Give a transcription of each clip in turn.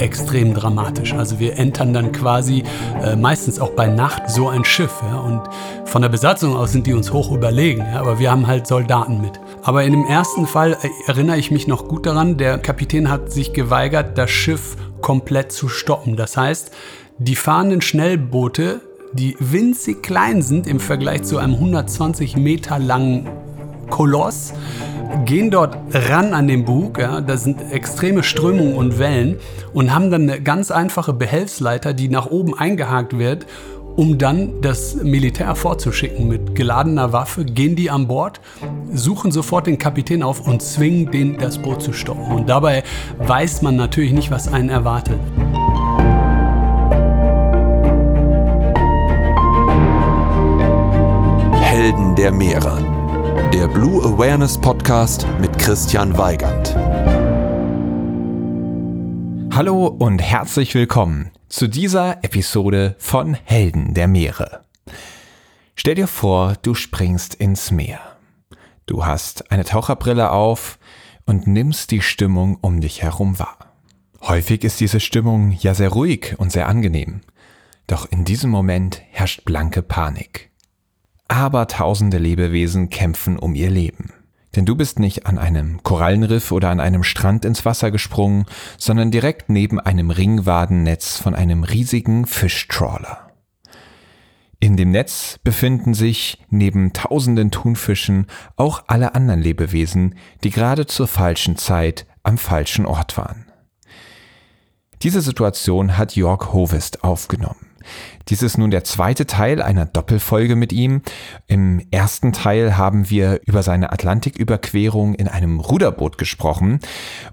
extrem dramatisch. Also wir entern dann quasi äh, meistens auch bei Nacht so ein Schiff. Ja? Und von der Besatzung aus sind die uns hoch überlegen. Ja? Aber wir haben halt Soldaten mit. Aber in dem ersten Fall äh, erinnere ich mich noch gut daran, der Kapitän hat sich geweigert, das Schiff komplett zu stoppen. Das heißt, die fahrenden Schnellboote, die winzig klein sind im Vergleich zu einem 120 Meter langen Koloss, gehen dort ran an den Bug, ja, da sind extreme Strömungen und Wellen und haben dann eine ganz einfache Behelfsleiter, die nach oben eingehakt wird, um dann das Militär vorzuschicken mit geladener Waffe, gehen die an Bord, suchen sofort den Kapitän auf und zwingen den, das Boot zu stoppen. Und dabei weiß man natürlich nicht, was einen erwartet. Helden der Meere der Blue Awareness Podcast mit Christian Weigand. Hallo und herzlich willkommen zu dieser Episode von Helden der Meere. Stell dir vor, du springst ins Meer. Du hast eine Taucherbrille auf und nimmst die Stimmung um dich herum wahr. Häufig ist diese Stimmung ja sehr ruhig und sehr angenehm. Doch in diesem Moment herrscht blanke Panik. Abertausende Lebewesen kämpfen um ihr Leben. Denn du bist nicht an einem Korallenriff oder an einem Strand ins Wasser gesprungen, sondern direkt neben einem Ringwadennetz von einem riesigen Fischtrawler. In dem Netz befinden sich neben tausenden Thunfischen auch alle anderen Lebewesen, die gerade zur falschen Zeit am falschen Ort waren. Diese Situation hat Jörg Hovest aufgenommen. Dies ist nun der zweite Teil einer Doppelfolge mit ihm. Im ersten Teil haben wir über seine Atlantiküberquerung in einem Ruderboot gesprochen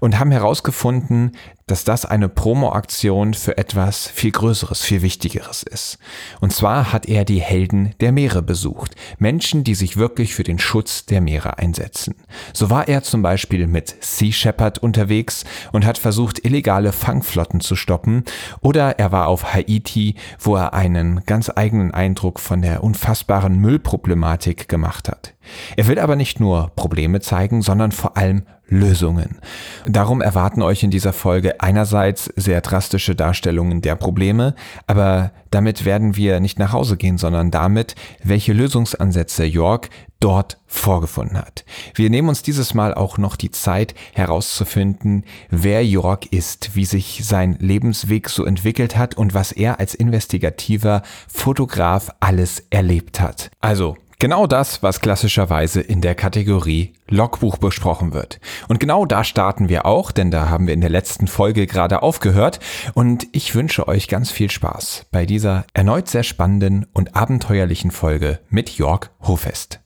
und haben herausgefunden, dass das eine Promoaktion für etwas viel Größeres, viel Wichtigeres ist. Und zwar hat er die Helden der Meere besucht. Menschen, die sich wirklich für den Schutz der Meere einsetzen. So war er zum Beispiel mit Sea Shepherd unterwegs und hat versucht, illegale Fangflotten zu stoppen. Oder er war auf Haiti, wo er einen ganz eigenen Eindruck von der unfassbaren Müllproblematik gemacht hat. Er will aber nicht nur Probleme zeigen, sondern vor allem Lösungen. Darum erwarten euch in dieser Folge einerseits sehr drastische Darstellungen der Probleme, aber damit werden wir nicht nach Hause gehen, sondern damit, welche Lösungsansätze York dort vorgefunden hat. Wir nehmen uns dieses Mal auch noch die Zeit herauszufinden, wer York ist, wie sich sein Lebensweg so entwickelt hat und was er als investigativer Fotograf alles erlebt hat. Also, Genau das, was klassischerweise in der Kategorie Logbuch besprochen wird. Und genau da starten wir auch, denn da haben wir in der letzten Folge gerade aufgehört. Und ich wünsche euch ganz viel Spaß bei dieser erneut sehr spannenden und abenteuerlichen Folge mit Jörg Hofest.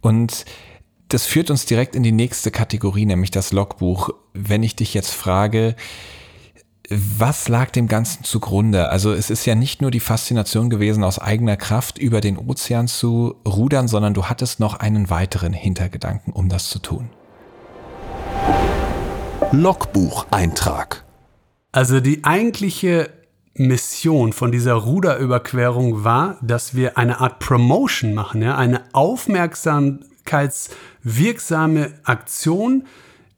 Und das führt uns direkt in die nächste Kategorie, nämlich das Logbuch. Wenn ich dich jetzt frage, was lag dem Ganzen zugrunde? Also es ist ja nicht nur die Faszination gewesen, aus eigener Kraft über den Ozean zu rudern, sondern du hattest noch einen weiteren Hintergedanken, um das zu tun. Logbucheintrag. Also die eigentliche Mission von dieser Ruderüberquerung war, dass wir eine Art Promotion machen, ja, eine aufmerksamkeitswirksame Aktion,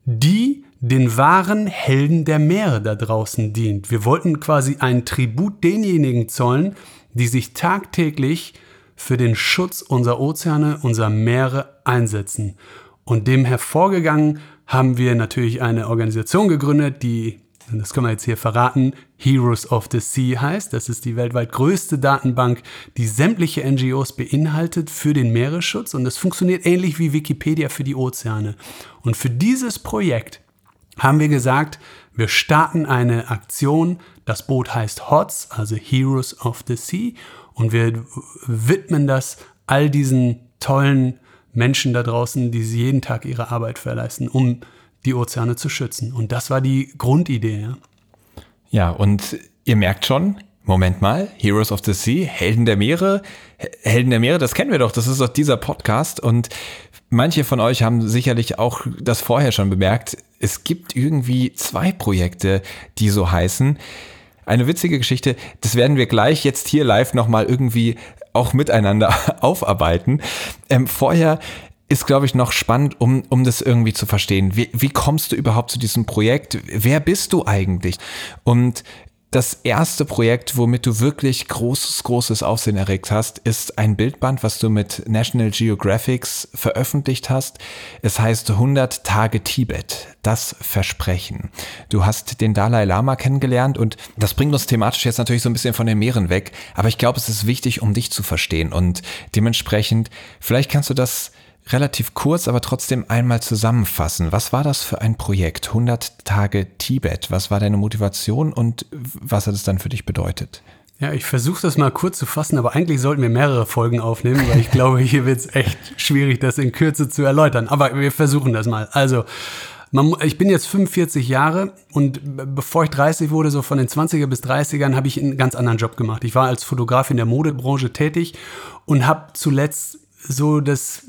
die den wahren Helden der Meere da draußen dient. Wir wollten quasi ein Tribut denjenigen zollen, die sich tagtäglich für den Schutz unserer Ozeane, unserer Meere einsetzen. Und dem hervorgegangen haben wir natürlich eine Organisation gegründet, die, das können wir jetzt hier verraten, Heroes of the Sea heißt. Das ist die weltweit größte Datenbank, die sämtliche NGOs beinhaltet für den Meeresschutz. Und das funktioniert ähnlich wie Wikipedia für die Ozeane. Und für dieses Projekt haben wir gesagt, wir starten eine Aktion. Das Boot heißt HOTS, also Heroes of the Sea. Und wir widmen das all diesen tollen Menschen da draußen, die jeden Tag ihre Arbeit verleisten, um die Ozeane zu schützen. Und das war die Grundidee. Ja, ja und ihr merkt schon, Moment mal, Heroes of the Sea, Helden der Meere. Helden der Meere, das kennen wir doch, das ist doch dieser Podcast. Und manche von euch haben sicherlich auch das vorher schon bemerkt. Es gibt irgendwie zwei Projekte, die so heißen. Eine witzige Geschichte, das werden wir gleich jetzt hier live nochmal irgendwie auch miteinander aufarbeiten. Ähm, vorher ist, glaube ich, noch spannend, um, um das irgendwie zu verstehen. Wie, wie kommst du überhaupt zu diesem Projekt? Wer bist du eigentlich? Und das erste Projekt, womit du wirklich großes, großes Aufsehen erregt hast, ist ein Bildband, was du mit National Geographics veröffentlicht hast. Es heißt 100 Tage Tibet, das Versprechen. Du hast den Dalai Lama kennengelernt und das bringt uns thematisch jetzt natürlich so ein bisschen von den Meeren weg. Aber ich glaube, es ist wichtig, um dich zu verstehen und dementsprechend, vielleicht kannst du das relativ kurz, aber trotzdem einmal zusammenfassen. Was war das für ein Projekt? 100 Tage Tibet. Was war deine Motivation und was hat es dann für dich bedeutet? Ja, ich versuche das mal kurz zu fassen, aber eigentlich sollten wir mehrere Folgen aufnehmen, weil ich glaube, hier wird es echt schwierig, das in Kürze zu erläutern. Aber wir versuchen das mal. Also, man, ich bin jetzt 45 Jahre und bevor ich 30 wurde, so von den 20er bis 30ern, habe ich einen ganz anderen Job gemacht. Ich war als Fotograf in der Modebranche tätig und habe zuletzt so das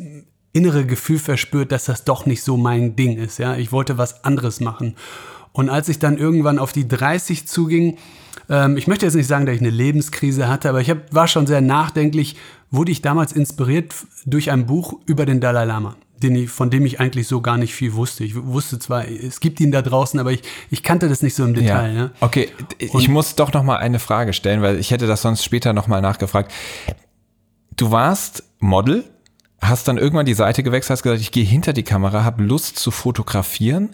innere Gefühl verspürt, dass das doch nicht so mein Ding ist. Ja, ich wollte was anderes machen. Und als ich dann irgendwann auf die 30 zuging, ähm, ich möchte jetzt nicht sagen, dass ich eine Lebenskrise hatte, aber ich hab, war schon sehr nachdenklich, wurde ich damals inspiriert durch ein Buch über den Dalai Lama. Ich, von dem ich eigentlich so gar nicht viel wusste. Ich wusste zwar, es gibt ihn da draußen, aber ich, ich kannte das nicht so im Detail. Ja. Ne? Okay, ich Und, muss doch noch mal eine Frage stellen, weil ich hätte das sonst später noch mal nachgefragt. Du warst Model hast dann irgendwann die Seite gewechselt, hast gesagt, ich gehe hinter die Kamera, habe Lust zu fotografieren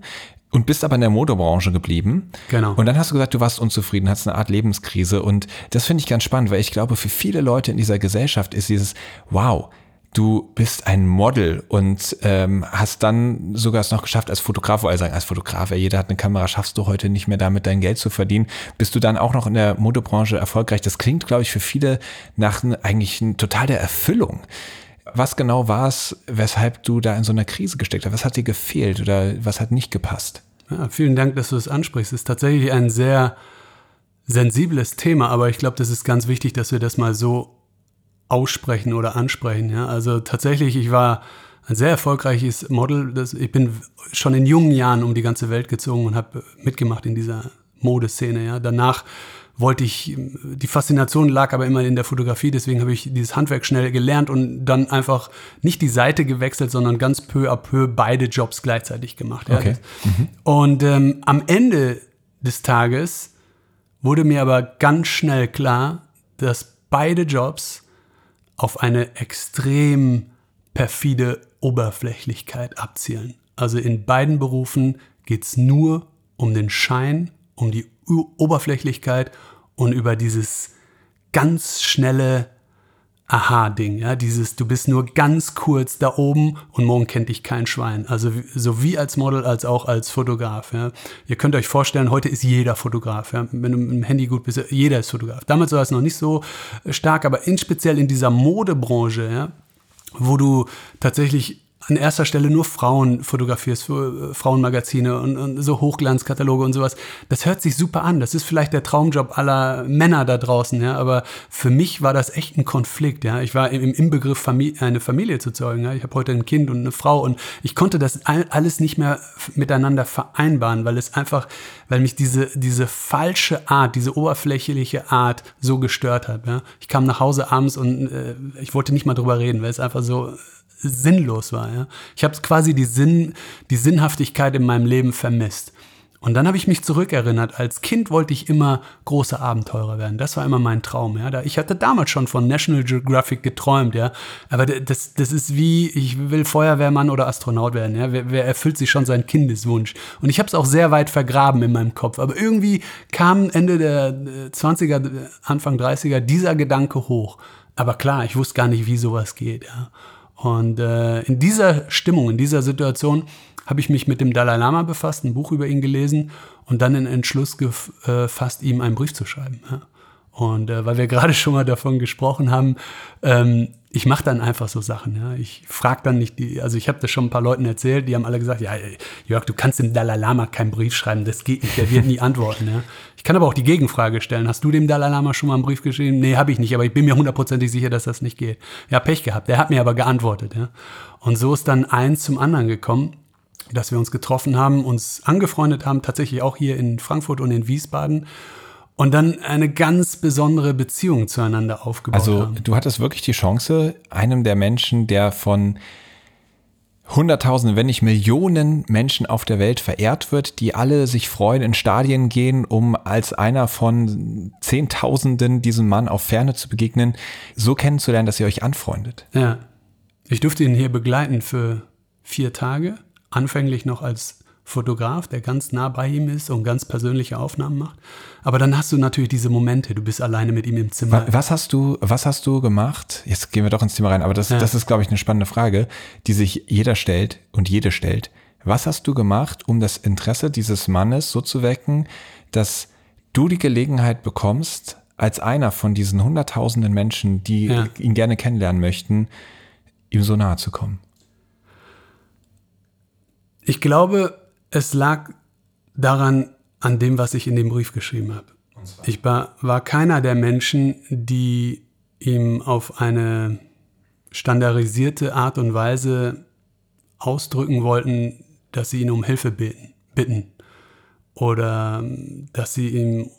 und bist aber in der Modebranche geblieben. Genau. Und dann hast du gesagt, du warst unzufrieden, hast eine Art Lebenskrise. Und das finde ich ganz spannend, weil ich glaube, für viele Leute in dieser Gesellschaft ist dieses, wow, du bist ein Model und ähm, hast dann sogar es noch geschafft als Fotograf, weil sagen, als Fotograf, ja, jeder hat eine Kamera, schaffst du heute nicht mehr damit dein Geld zu verdienen, bist du dann auch noch in der Modebranche erfolgreich. Das klingt, glaube ich, für viele nach eigentlich total der Erfüllung. Was genau war es, weshalb du da in so einer Krise gesteckt hast? Was hat dir gefehlt oder was hat nicht gepasst? Ja, vielen Dank, dass du es ansprichst. Es ist tatsächlich ein sehr sensibles Thema, aber ich glaube, das ist ganz wichtig, dass wir das mal so aussprechen oder ansprechen. Ja? Also tatsächlich, ich war ein sehr erfolgreiches Model. Das, ich bin schon in jungen Jahren um die ganze Welt gezogen und habe mitgemacht in dieser Modeszene. Ja? Danach wollte ich, die Faszination lag aber immer in der Fotografie, deswegen habe ich dieses Handwerk schnell gelernt und dann einfach nicht die Seite gewechselt, sondern ganz peu à peu beide Jobs gleichzeitig gemacht. Ja. Okay. Mhm. Und ähm, am Ende des Tages wurde mir aber ganz schnell klar, dass beide Jobs auf eine extrem perfide Oberflächlichkeit abzielen. Also in beiden Berufen geht es nur um den Schein, um die Oberflächlichkeit und über dieses ganz schnelle Aha-Ding, ja, dieses, du bist nur ganz kurz da oben und morgen kennt dich kein Schwein. Also sowie als Model als auch als Fotograf. Ja. Ihr könnt euch vorstellen, heute ist jeder Fotograf. Ja. Wenn du mit dem Handy gut bist, jeder ist Fotograf. Damals war es noch nicht so stark, aber in speziell in dieser Modebranche, ja, wo du tatsächlich an erster Stelle nur Frauen fotografierst, für äh, Frauenmagazine und, und, so Hochglanzkataloge und sowas. Das hört sich super an. Das ist vielleicht der Traumjob aller Männer da draußen, ja. Aber für mich war das echt ein Konflikt, ja. Ich war im, im Begriff, Familie, eine Familie zu zeugen. Ja? Ich habe heute ein Kind und eine Frau und ich konnte das alles nicht mehr miteinander vereinbaren, weil es einfach, weil mich diese, diese falsche Art, diese oberflächliche Art so gestört hat. Ja? Ich kam nach Hause abends und äh, ich wollte nicht mal drüber reden, weil es einfach so sinnlos war. Ja? Ich habe quasi die, Sinn, die Sinnhaftigkeit in meinem Leben vermisst. Und dann habe ich mich zurückerinnert. Als Kind wollte ich immer große Abenteurer werden. Das war immer mein Traum. Ja? Ich hatte damals schon von National Geographic geträumt. Ja? Aber das, das ist wie, ich will Feuerwehrmann oder Astronaut werden. Ja? Wer, wer erfüllt sich schon seinen Kindeswunsch? Und ich habe es auch sehr weit vergraben in meinem Kopf. Aber irgendwie kam Ende der 20er, Anfang 30er dieser Gedanke hoch. Aber klar, ich wusste gar nicht, wie sowas geht. Ja? Und äh, in dieser Stimmung, in dieser Situation habe ich mich mit dem Dalai Lama befasst, ein Buch über ihn gelesen und dann den Entschluss gefasst, ihm einen Brief zu schreiben. Ja. Und äh, weil wir gerade schon mal davon gesprochen haben, ähm, ich mache dann einfach so Sachen. Ja. Ich frage dann nicht die, also ich habe das schon ein paar Leuten erzählt, die haben alle gesagt, ja, Jörg, du kannst dem Dalai Lama keinen Brief schreiben, das geht nicht, der wird nie antworten. Ja. Ich kann aber auch die Gegenfrage stellen. Hast du dem Dalai Lama schon mal einen Brief geschrieben? Nee, habe ich nicht, aber ich bin mir hundertprozentig sicher, dass das nicht geht. Ja, Pech gehabt. Der hat mir aber geantwortet. Ja. Und so ist dann eins zum anderen gekommen, dass wir uns getroffen haben, uns angefreundet haben, tatsächlich auch hier in Frankfurt und in Wiesbaden und dann eine ganz besondere Beziehung zueinander aufgebaut also, haben. Also du hattest wirklich die Chance, einem der Menschen, der von Hunderttausende, wenn nicht Millionen Menschen auf der Welt verehrt wird, die alle sich freuen, in Stadien gehen, um als einer von Zehntausenden diesem Mann auf Ferne zu begegnen, so kennenzulernen, dass ihr euch anfreundet. Ja. Ich durfte ihn hier begleiten für vier Tage, anfänglich noch als Fotograf, der ganz nah bei ihm ist und ganz persönliche Aufnahmen macht. Aber dann hast du natürlich diese Momente, du bist alleine mit ihm im Zimmer. Was hast du, was hast du gemacht? Jetzt gehen wir doch ins Thema rein, aber das, ja. das ist, glaube ich, eine spannende Frage, die sich jeder stellt und jede stellt. Was hast du gemacht, um das Interesse dieses Mannes so zu wecken, dass du die Gelegenheit bekommst, als einer von diesen hunderttausenden Menschen, die ja. ihn gerne kennenlernen möchten, ihm so nahe zu kommen? Ich glaube, es lag daran, an dem, was ich in dem Brief geschrieben habe. Ich war, war keiner der Menschen, die ihm auf eine standardisierte Art und Weise ausdrücken wollten, dass sie ihn um Hilfe bitten, bitten oder dass sie ihm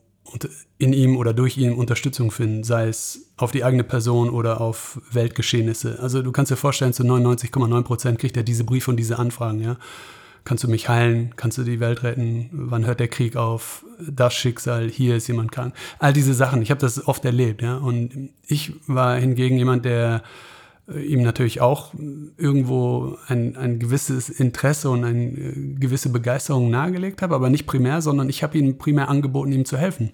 in ihm oder durch ihn Unterstützung finden, sei es auf die eigene Person oder auf Weltgeschehnisse. Also du kannst dir vorstellen, zu 99,9 Prozent kriegt er diese Briefe und diese Anfragen, ja. Kannst du mich heilen? Kannst du die Welt retten? Wann hört der Krieg auf? Das Schicksal, hier ist jemand krank. All diese Sachen, ich habe das oft erlebt, ja. Und ich war hingegen jemand, der äh, ihm natürlich auch irgendwo ein, ein gewisses Interesse und eine äh, gewisse Begeisterung nahegelegt habe, aber nicht primär, sondern ich habe ihm primär angeboten, ihm zu helfen.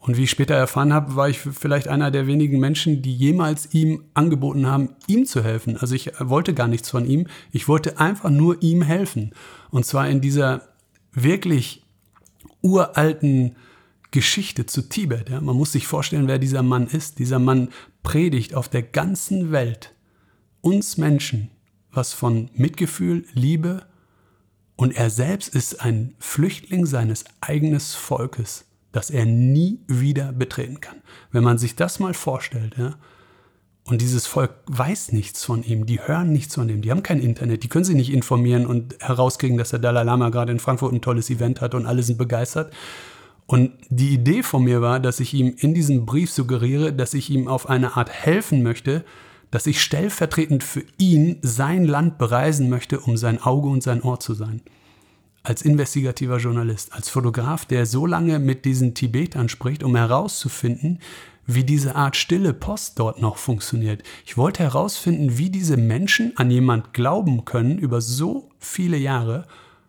Und wie ich später erfahren habe, war ich vielleicht einer der wenigen Menschen, die jemals ihm angeboten haben, ihm zu helfen. Also ich wollte gar nichts von ihm. Ich wollte einfach nur ihm helfen. Und zwar in dieser wirklich uralten Geschichte zu Tibet. Ja. Man muss sich vorstellen, wer dieser Mann ist. Dieser Mann predigt auf der ganzen Welt uns Menschen was von Mitgefühl, Liebe und er selbst ist ein Flüchtling seines eigenen Volkes das er nie wieder betreten kann. Wenn man sich das mal vorstellt, ja, und dieses Volk weiß nichts von ihm, die hören nichts von ihm, die haben kein Internet, die können sich nicht informieren und herauskriegen, dass der Dalai Lama gerade in Frankfurt ein tolles Event hat und alle sind begeistert. Und die Idee von mir war, dass ich ihm in diesem Brief suggeriere, dass ich ihm auf eine Art helfen möchte, dass ich stellvertretend für ihn sein Land bereisen möchte, um sein Auge und sein Ohr zu sein als investigativer Journalist, als Fotograf, der so lange mit diesen Tibetern spricht, um herauszufinden, wie diese Art stille Post dort noch funktioniert. Ich wollte herausfinden, wie diese Menschen an jemand glauben können über so viele Jahre,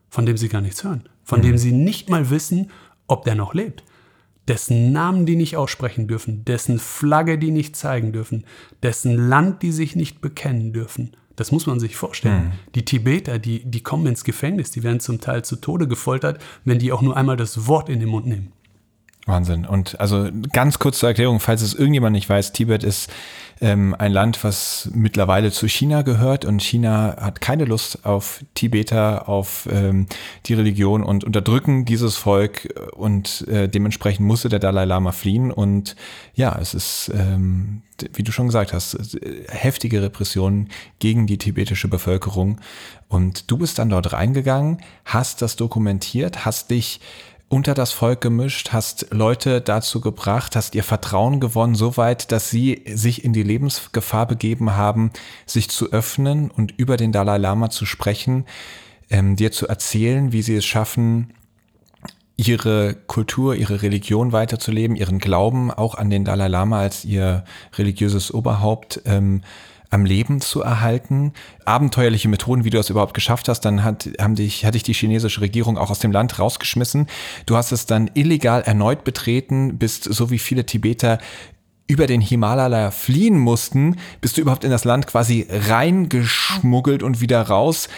von dem sie gar nichts hören, von mhm. dem sie nicht mal wissen, ob der noch lebt, dessen Namen die nicht aussprechen dürfen, dessen Flagge die nicht zeigen dürfen, dessen Land die sich nicht bekennen dürfen. Das muss man sich vorstellen. Mhm. Die Tibeter, die, die kommen ins Gefängnis, die werden zum Teil zu Tode gefoltert, wenn die auch nur einmal das Wort in den Mund nehmen. Wahnsinn. Und also ganz kurz zur Erklärung, falls es irgendjemand nicht weiß, Tibet ist ähm, ein Land, was mittlerweile zu China gehört und China hat keine Lust auf Tibeter, auf ähm, die Religion und unterdrücken dieses Volk und äh, dementsprechend musste der Dalai Lama fliehen. Und ja, es ist, ähm, wie du schon gesagt hast, heftige Repressionen gegen die tibetische Bevölkerung. Und du bist dann dort reingegangen, hast das dokumentiert, hast dich unter das Volk gemischt, hast Leute dazu gebracht, hast ihr Vertrauen gewonnen, so weit, dass sie sich in die Lebensgefahr begeben haben, sich zu öffnen und über den Dalai Lama zu sprechen, ähm, dir zu erzählen, wie sie es schaffen, ihre Kultur, ihre Religion weiterzuleben, ihren Glauben auch an den Dalai Lama als ihr religiöses Oberhaupt ähm, am Leben zu erhalten. Abenteuerliche Methoden, wie du das überhaupt geschafft hast, dann hat, haben dich, hat dich die chinesische Regierung auch aus dem Land rausgeschmissen. Du hast es dann illegal erneut betreten, bist so wie viele Tibeter über den Himalaya fliehen mussten, bist du überhaupt in das Land quasi reingeschmuggelt und wieder raus.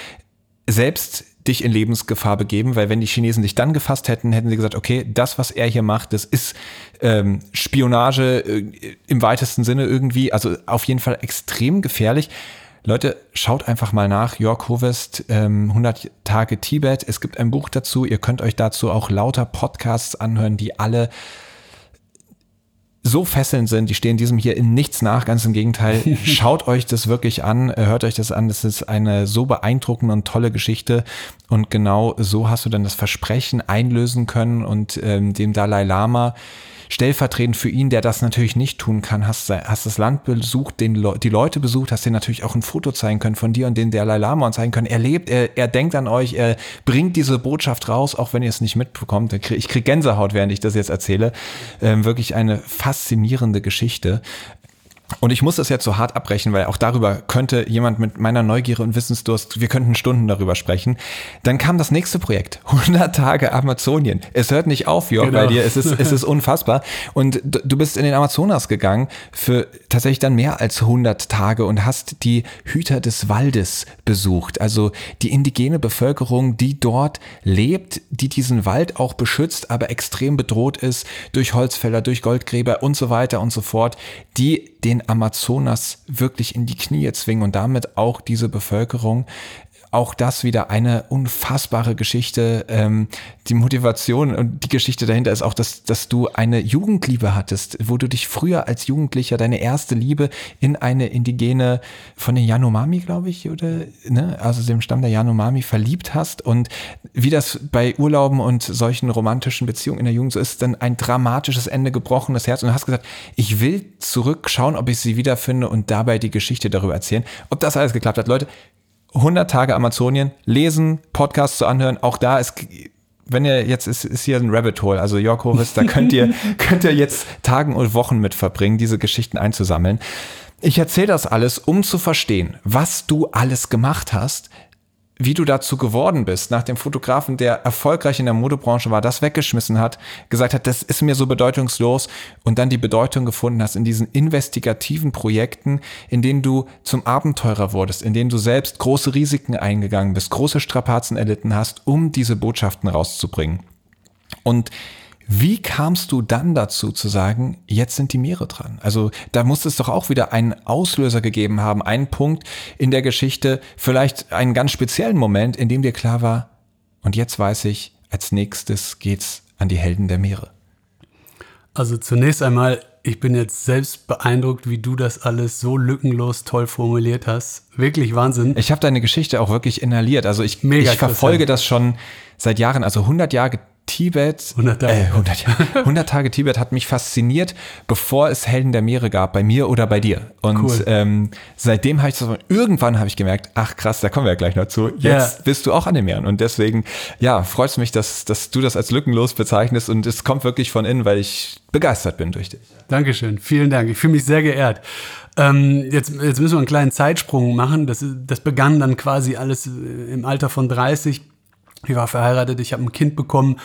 Selbst dich in Lebensgefahr begeben, weil wenn die Chinesen dich dann gefasst hätten, hätten sie gesagt, okay, das, was er hier macht, das ist ähm, Spionage äh, im weitesten Sinne irgendwie, also auf jeden Fall extrem gefährlich. Leute, schaut einfach mal nach. Jörg Hovest, ähm, 100 Tage Tibet. Es gibt ein Buch dazu. Ihr könnt euch dazu auch lauter Podcasts anhören, die alle so fesselnd sind, die stehen diesem hier in nichts nach, ganz im Gegenteil. Schaut euch das wirklich an, hört euch das an, das ist eine so beeindruckende und tolle Geschichte. Und genau so hast du dann das Versprechen einlösen können und ähm, dem Dalai Lama stellvertretend für ihn, der das natürlich nicht tun kann, hast, hast das Land besucht, den Le die Leute besucht, hast dir natürlich auch ein Foto zeigen können von dir und den Dalai Lama und zeigen können, er lebt, er, er denkt an euch, er bringt diese Botschaft raus, auch wenn ihr es nicht mitbekommt. Ich kriege Gänsehaut, während ich das jetzt erzähle. Ähm, wirklich eine faszinierende Geschichte. Und ich muss das jetzt so hart abbrechen, weil auch darüber könnte jemand mit meiner Neugierde und Wissensdurst, wir könnten Stunden darüber sprechen. Dann kam das nächste Projekt, 100 Tage Amazonien. Es hört nicht auf, Jörg, genau. bei dir, es ist, es ist unfassbar. Und du bist in den Amazonas gegangen für tatsächlich dann mehr als 100 Tage und hast die Hüter des Waldes besucht, also die indigene Bevölkerung, die dort lebt, die diesen Wald auch beschützt, aber extrem bedroht ist durch Holzfäller, durch Goldgräber und so weiter und so fort, die den Amazonas wirklich in die Knie zwingen und damit auch diese Bevölkerung auch das wieder eine unfassbare Geschichte. Ähm, die Motivation und die Geschichte dahinter ist auch, dass, dass du eine Jugendliebe hattest, wo du dich früher als Jugendlicher deine erste Liebe in eine indigene von den Yanomami, glaube ich, oder ne, also dem Stamm der Yanomami verliebt hast und wie das bei Urlauben und solchen romantischen Beziehungen in der Jugend so ist, dann ein dramatisches Ende gebrochenes Herz und du hast gesagt, ich will zurückschauen, ob ich sie wiederfinde und dabei die Geschichte darüber erzählen. Ob das alles geklappt hat, Leute, 100 Tage Amazonien, lesen, Podcasts zu anhören. Auch da ist, wenn ihr jetzt ist, ist hier ein Rabbit Hole, also Jörg Hovis, da könnt ihr, könnt ihr jetzt Tagen und Wochen mit verbringen, diese Geschichten einzusammeln. Ich erzähle das alles, um zu verstehen, was du alles gemacht hast, wie du dazu geworden bist, nach dem Fotografen, der erfolgreich in der Modebranche war, das weggeschmissen hat, gesagt hat, das ist mir so bedeutungslos und dann die Bedeutung gefunden hast in diesen investigativen Projekten, in denen du zum Abenteurer wurdest, in denen du selbst große Risiken eingegangen bist, große Strapazen erlitten hast, um diese Botschaften rauszubringen. Und wie kamst du dann dazu zu sagen, jetzt sind die Meere dran? Also da muss es doch auch wieder einen Auslöser gegeben haben, einen Punkt in der Geschichte, vielleicht einen ganz speziellen Moment, in dem dir klar war, und jetzt weiß ich, als nächstes geht's an die Helden der Meere. Also zunächst einmal, ich bin jetzt selbst beeindruckt, wie du das alles so lückenlos toll formuliert hast. Wirklich Wahnsinn. Ich habe deine Geschichte auch wirklich inhaliert. Also ich, Mega ich verfolge das schon seit Jahren, also 100 Jahre Tibet, 100 Tage. Äh, 100, 100 Tage Tibet hat mich fasziniert, bevor es Helden der Meere gab, bei mir oder bei dir. Und cool. ähm, seitdem habe ich das, irgendwann habe ich gemerkt, ach krass, da kommen wir ja gleich noch zu. Jetzt yeah. bist du auch an den Meeren. Und deswegen, ja, freut es mich, dass, dass du das als lückenlos bezeichnest. Und es kommt wirklich von innen, weil ich begeistert bin durch dich. Dankeschön, vielen Dank. Ich fühle mich sehr geehrt. Ähm, jetzt, jetzt müssen wir einen kleinen Zeitsprung machen. Das, das begann dann quasi alles im Alter von 30 ich war verheiratet, ich habe ein Kind bekommen.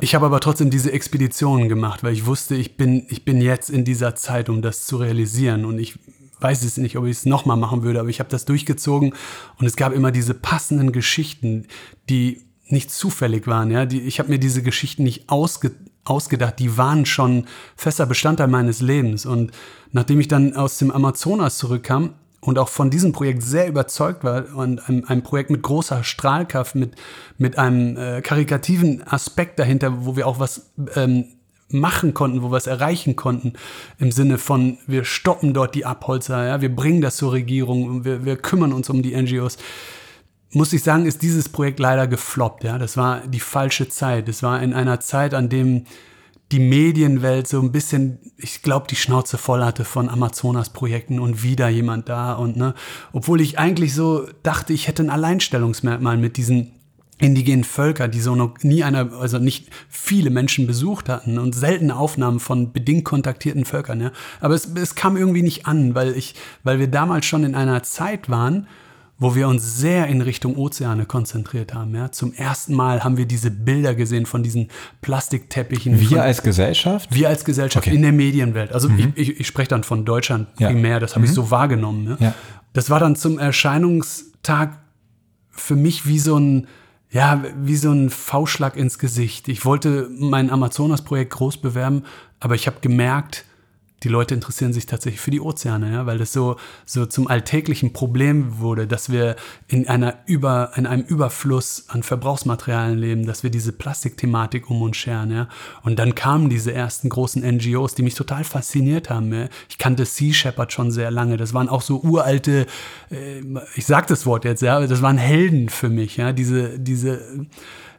Ich habe aber trotzdem diese Expeditionen gemacht, weil ich wusste, ich bin, ich bin jetzt in dieser Zeit, um das zu realisieren. Und ich weiß es nicht, ob ich es nochmal machen würde, aber ich habe das durchgezogen und es gab immer diese passenden Geschichten, die nicht zufällig waren. Ja? Die, ich habe mir diese Geschichten nicht ausge, ausgedacht, die waren schon fester Bestandteil meines Lebens. Und nachdem ich dann aus dem Amazonas zurückkam, und auch von diesem Projekt sehr überzeugt war und ein, ein Projekt mit großer Strahlkraft, mit, mit einem äh, karikativen Aspekt dahinter, wo wir auch was ähm, machen konnten, wo wir es erreichen konnten, im Sinne von, wir stoppen dort die Abholzer, ja, wir bringen das zur Regierung wir, wir kümmern uns um die NGOs. Muss ich sagen, ist dieses Projekt leider gefloppt, ja. Das war die falsche Zeit. Es war in einer Zeit, an dem die Medienwelt so ein bisschen, ich glaube, die Schnauze voll hatte von Amazonas-Projekten und wieder jemand da und ne, obwohl ich eigentlich so dachte, ich hätte ein Alleinstellungsmerkmal mit diesen indigenen Völkern, die so noch nie einer, also nicht viele Menschen besucht hatten und seltene Aufnahmen von bedingt kontaktierten Völkern, ja. Aber es, es kam irgendwie nicht an, weil ich, weil wir damals schon in einer Zeit waren, wo wir uns sehr in Richtung Ozeane konzentriert haben. Ja. Zum ersten Mal haben wir diese Bilder gesehen von diesen Plastikteppichen. Wir als Gesellschaft? Wir als Gesellschaft okay. in der Medienwelt. Also mhm. ich, ich, ich spreche dann von Deutschland ja. primär, das habe mhm. ich so wahrgenommen. Ja. ja. Das war dann zum Erscheinungstag für mich wie so ein, ja, wie so ein V-Schlag ins Gesicht. Ich wollte mein Amazonas-Projekt groß bewerben, aber ich habe gemerkt, die Leute interessieren sich tatsächlich für die Ozeane, ja, weil das so, so zum alltäglichen Problem wurde, dass wir in, einer Über, in einem Überfluss an Verbrauchsmaterialien leben, dass wir diese Plastikthematik um uns scheren. Ja. Und dann kamen diese ersten großen NGOs, die mich total fasziniert haben. Ja. Ich kannte Sea Shepherd schon sehr lange. Das waren auch so uralte, äh, ich sag das Wort jetzt, ja, das waren Helden für mich. Ja. Diese, diese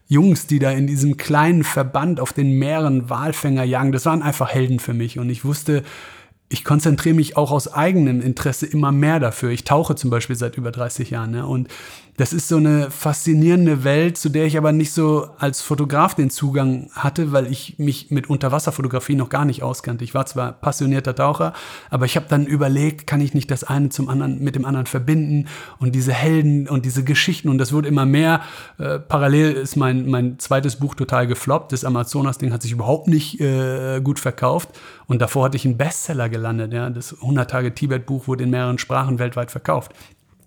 Jungs, die da in diesem kleinen Verband auf den Meeren Walfänger jagen, das waren einfach Helden für mich. Und ich wusste, ich konzentriere mich auch aus eigenem Interesse immer mehr dafür. Ich tauche zum Beispiel seit über 30 Jahren. Ne? Und das ist so eine faszinierende Welt, zu der ich aber nicht so als Fotograf den Zugang hatte, weil ich mich mit Unterwasserfotografie noch gar nicht auskannte. Ich war zwar passionierter Taucher, aber ich habe dann überlegt, kann ich nicht das eine zum anderen mit dem anderen verbinden und diese Helden und diese Geschichten und das wurde immer mehr. Äh, parallel ist mein, mein zweites Buch total gefloppt. Das Amazonas-Ding hat sich überhaupt nicht äh, gut verkauft und davor hatte ich einen Bestseller gelandet. Ja? Das 100 Tage Tibet-Buch wurde in mehreren Sprachen weltweit verkauft.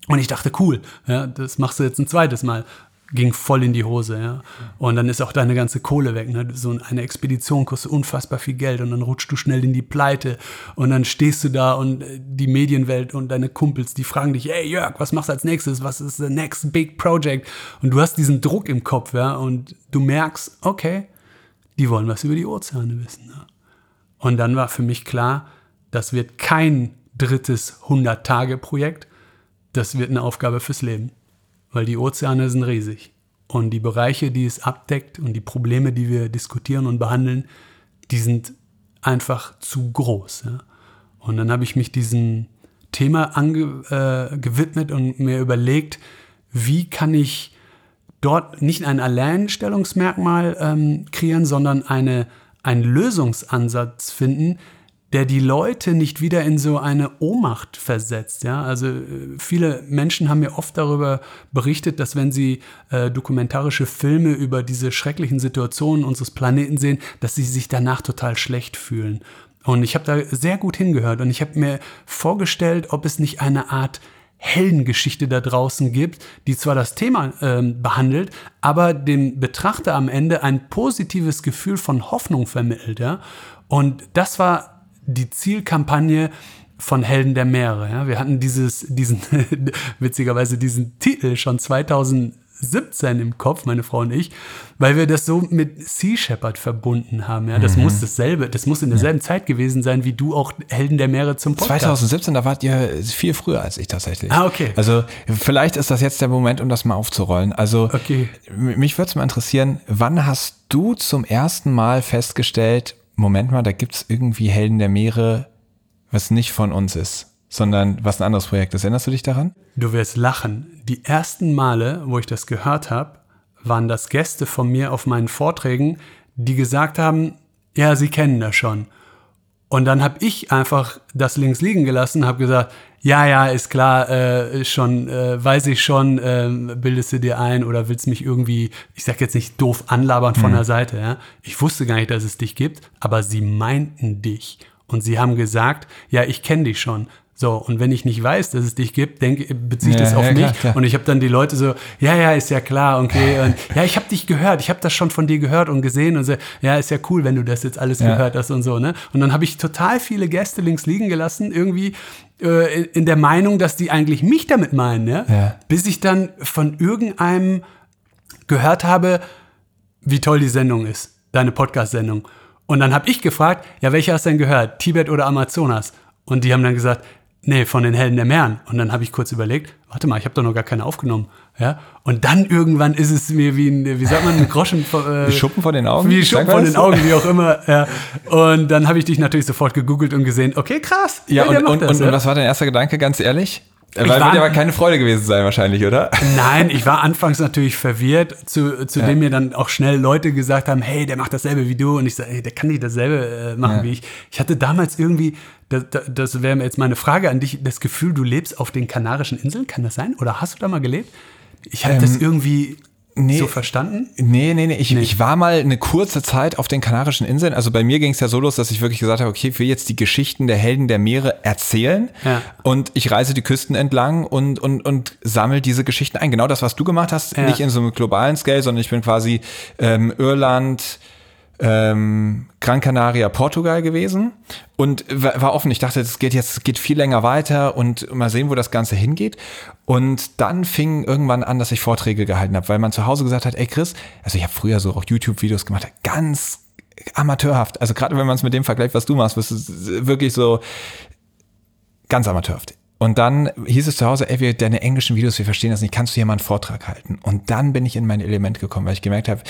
Und ich dachte, cool, ja, das machst du jetzt ein zweites Mal. Ging voll in die Hose, ja. Und dann ist auch deine ganze Kohle weg. Ne? So eine Expedition kostet unfassbar viel Geld und dann rutschst du schnell in die Pleite und dann stehst du da und äh, die Medienwelt und deine Kumpels, die fragen dich, hey Jörg, was machst du als nächstes? Was ist the next big project? Und du hast diesen Druck im Kopf, ja, und du merkst, okay, die wollen was über die Ozeane wissen. Ja? Und dann war für mich klar, das wird kein drittes 100-Tage-Projekt, das wird eine Aufgabe fürs Leben, weil die Ozeane sind riesig. Und die Bereiche, die es abdeckt und die Probleme, die wir diskutieren und behandeln, die sind einfach zu groß. Ja? Und dann habe ich mich diesem Thema ange, äh, gewidmet und mir überlegt, wie kann ich dort nicht ein Alleinstellungsmerkmal ähm, kreieren, sondern eine, einen Lösungsansatz finden, der die Leute nicht wieder in so eine Ohnmacht versetzt. Ja? Also äh, viele Menschen haben mir oft darüber berichtet, dass wenn sie äh, dokumentarische Filme über diese schrecklichen Situationen unseres Planeten sehen, dass sie sich danach total schlecht fühlen. Und ich habe da sehr gut hingehört und ich habe mir vorgestellt, ob es nicht eine Art Heldengeschichte da draußen gibt, die zwar das Thema äh, behandelt, aber dem Betrachter am Ende ein positives Gefühl von Hoffnung vermittelt. Ja? Und das war die Zielkampagne von Helden der Meere. Ja? Wir hatten dieses, diesen, witzigerweise diesen Titel schon 2017 im Kopf, meine Frau und ich, weil wir das so mit Sea Shepherd verbunden haben. Ja? Das mhm. muss dasselbe, das muss in derselben ja. Zeit gewesen sein, wie du auch Helden der Meere zum Podcast. 2017, da wart ihr viel früher als ich tatsächlich. Ah, okay. Also vielleicht ist das jetzt der Moment, um das mal aufzurollen. Also okay. mich würde es mal interessieren, wann hast du zum ersten Mal festgestellt, Moment mal, da gibt es irgendwie Helden der Meere, was nicht von uns ist, sondern was ein anderes Projekt ist. Erinnerst du dich daran? Du wirst lachen. Die ersten Male, wo ich das gehört habe, waren das Gäste von mir auf meinen Vorträgen, die gesagt haben, ja, sie kennen das schon. Und dann habe ich einfach das links liegen gelassen, habe gesagt, ja, ja, ist klar, äh, schon, äh, weiß ich schon, äh, bildest du dir ein oder willst mich irgendwie, ich sag jetzt nicht doof anlabern von mhm. der Seite, ja. Ich wusste gar nicht, dass es dich gibt, aber sie meinten dich. Und sie haben gesagt, ja, ich kenne dich schon. So, und wenn ich nicht weiß, dass es dich gibt, denke, beziehe ich ja, das auf ja, mich. Klar, klar. Und ich habe dann die Leute so, ja, ja, ist ja klar, okay. Und ja, ich habe dich gehört, ich habe das schon von dir gehört und gesehen und so, ja, ist ja cool, wenn du das jetzt alles ja. gehört hast und so, ne? Und dann habe ich total viele Gäste links liegen gelassen, irgendwie äh, in der Meinung, dass die eigentlich mich damit meinen, ne? Bis ich dann von irgendeinem gehört habe, wie toll die Sendung ist, deine Podcast-Sendung. Und dann habe ich gefragt, ja, welche hast du denn gehört? Tibet oder Amazonas? Und die haben dann gesagt, Nee, von den Helden der Meeren. Und dann habe ich kurz überlegt, warte mal, ich habe doch noch gar keine aufgenommen. Ja? Und dann irgendwann ist es mir wie ein, wie sagt man, ein Groschen. Äh, wie Schuppen von den Augen? Wie Schuppen von den Augen, wie auch immer. Ja. Und dann habe ich dich natürlich sofort gegoogelt und gesehen, okay, krass. Ja, und, und, das, und, ja? und was war dein erster Gedanke, ganz ehrlich? Weil war, wird aber keine Freude gewesen sein wahrscheinlich, oder? Nein, ich war anfangs natürlich verwirrt, zu, zu ja. dem mir dann auch schnell Leute gesagt haben, hey, der macht dasselbe wie du. Und ich sage, hey, der kann nicht dasselbe äh, machen ja. wie ich. Ich hatte damals irgendwie, das, das wäre jetzt meine Frage an dich, das Gefühl, du lebst auf den Kanarischen Inseln, kann das sein? Oder hast du da mal gelebt? Ich habe ähm, das irgendwie nee, so verstanden? Nee, nee, nee. Ich, nee. ich war mal eine kurze Zeit auf den Kanarischen Inseln. Also bei mir ging es ja so los, dass ich wirklich gesagt habe, okay, ich will jetzt die Geschichten der Helden der Meere erzählen. Ja. Und ich reise die Küsten entlang und, und, und sammle diese Geschichten ein. Genau das, was du gemacht hast, ja. nicht in so einem globalen Scale, sondern ich bin quasi ähm, Irland, ähm, Gran Canaria, Portugal gewesen und war offen. Ich dachte, es geht jetzt geht viel länger weiter und mal sehen, wo das Ganze hingeht. Und dann fing irgendwann an, dass ich Vorträge gehalten habe, weil man zu Hause gesagt hat, ey Chris, also ich habe früher so auch YouTube-Videos gemacht, ganz amateurhaft. Also gerade wenn man es mit dem vergleicht, was du machst, bist du wirklich so ganz amateurhaft. Und dann hieß es zu Hause, ey, wir, deine englischen Videos, wir verstehen das nicht, kannst du hier mal einen Vortrag halten? Und dann bin ich in mein Element gekommen, weil ich gemerkt habe,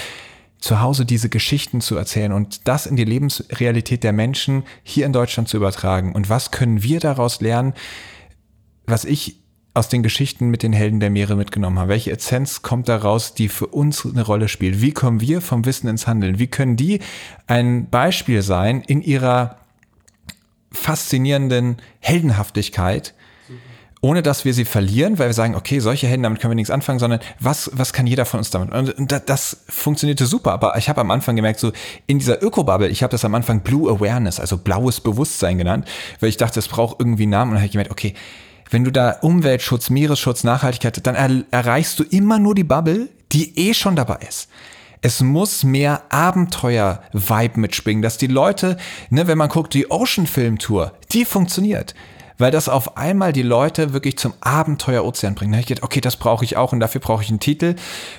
zu Hause diese Geschichten zu erzählen und das in die Lebensrealität der Menschen hier in Deutschland zu übertragen. Und was können wir daraus lernen, was ich aus den Geschichten mit den Helden der Meere mitgenommen habe? Welche Essenz kommt daraus, die für uns eine Rolle spielt? Wie kommen wir vom Wissen ins Handeln? Wie können die ein Beispiel sein in ihrer faszinierenden Heldenhaftigkeit, ohne dass wir sie verlieren, weil wir sagen, okay, solche Helden, damit können wir nichts anfangen, sondern was, was kann jeder von uns damit? Und das, das funktionierte super, aber ich habe am Anfang gemerkt, so in dieser Ökobubble, ich habe das am Anfang Blue Awareness, also blaues Bewusstsein genannt, weil ich dachte, es braucht irgendwie einen Namen und dann habe ich gemerkt, okay, wenn du da Umweltschutz, Meeresschutz, Nachhaltigkeit, dann er, erreichst du immer nur die Bubble, die eh schon dabei ist. Es muss mehr Abenteuer-Vibe mitschwingen, dass die Leute, ne, wenn man guckt, die Ocean Film Tour, die funktioniert weil das auf einmal die Leute wirklich zum Abenteuer Ozean bringt. Da ich gedacht, okay, das brauche ich auch und dafür brauche ich einen Titel.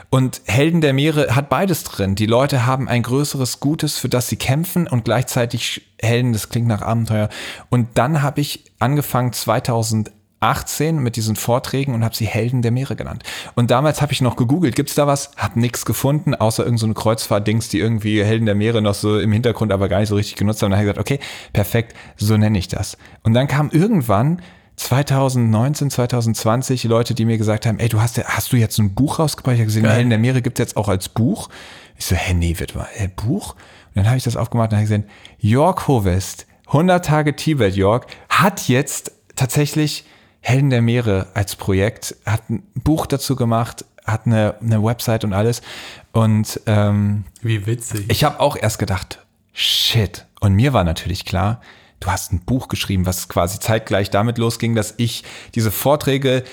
Und Helden der Meere hat beides drin. Die Leute haben ein größeres Gutes, für das sie kämpfen und gleichzeitig Helden, das klingt nach Abenteuer. Und dann habe ich angefangen 2000 18 mit diesen Vorträgen und habe sie Helden der Meere genannt. Und damals habe ich noch gegoogelt, gibt's da was? Hab nichts gefunden, außer irgendeine so Kreuzfahrt-Dings, die irgendwie Helden der Meere noch so im Hintergrund aber gar nicht so richtig genutzt haben. Und dann habe ich gesagt, okay, perfekt, so nenne ich das. Und dann kam irgendwann 2019, 2020 Leute, die mir gesagt haben, ey, du hast, hast du jetzt ein Buch rausgebracht? Ich habe gesehen, Geil. Helden der Meere gibt's jetzt auch als Buch. Ich so, hä, nee, wird mal, äh, Buch? Und dann habe ich das aufgemacht und habe gesehen, York Hovest, 100 Tage Tibet York, hat jetzt tatsächlich Helden der Meere als Projekt, hat ein Buch dazu gemacht, hat eine, eine Website und alles. Und ähm, wie witzig. Ich habe auch erst gedacht, shit. Und mir war natürlich klar, du hast ein Buch geschrieben, was quasi zeitgleich damit losging, dass ich diese Vorträge,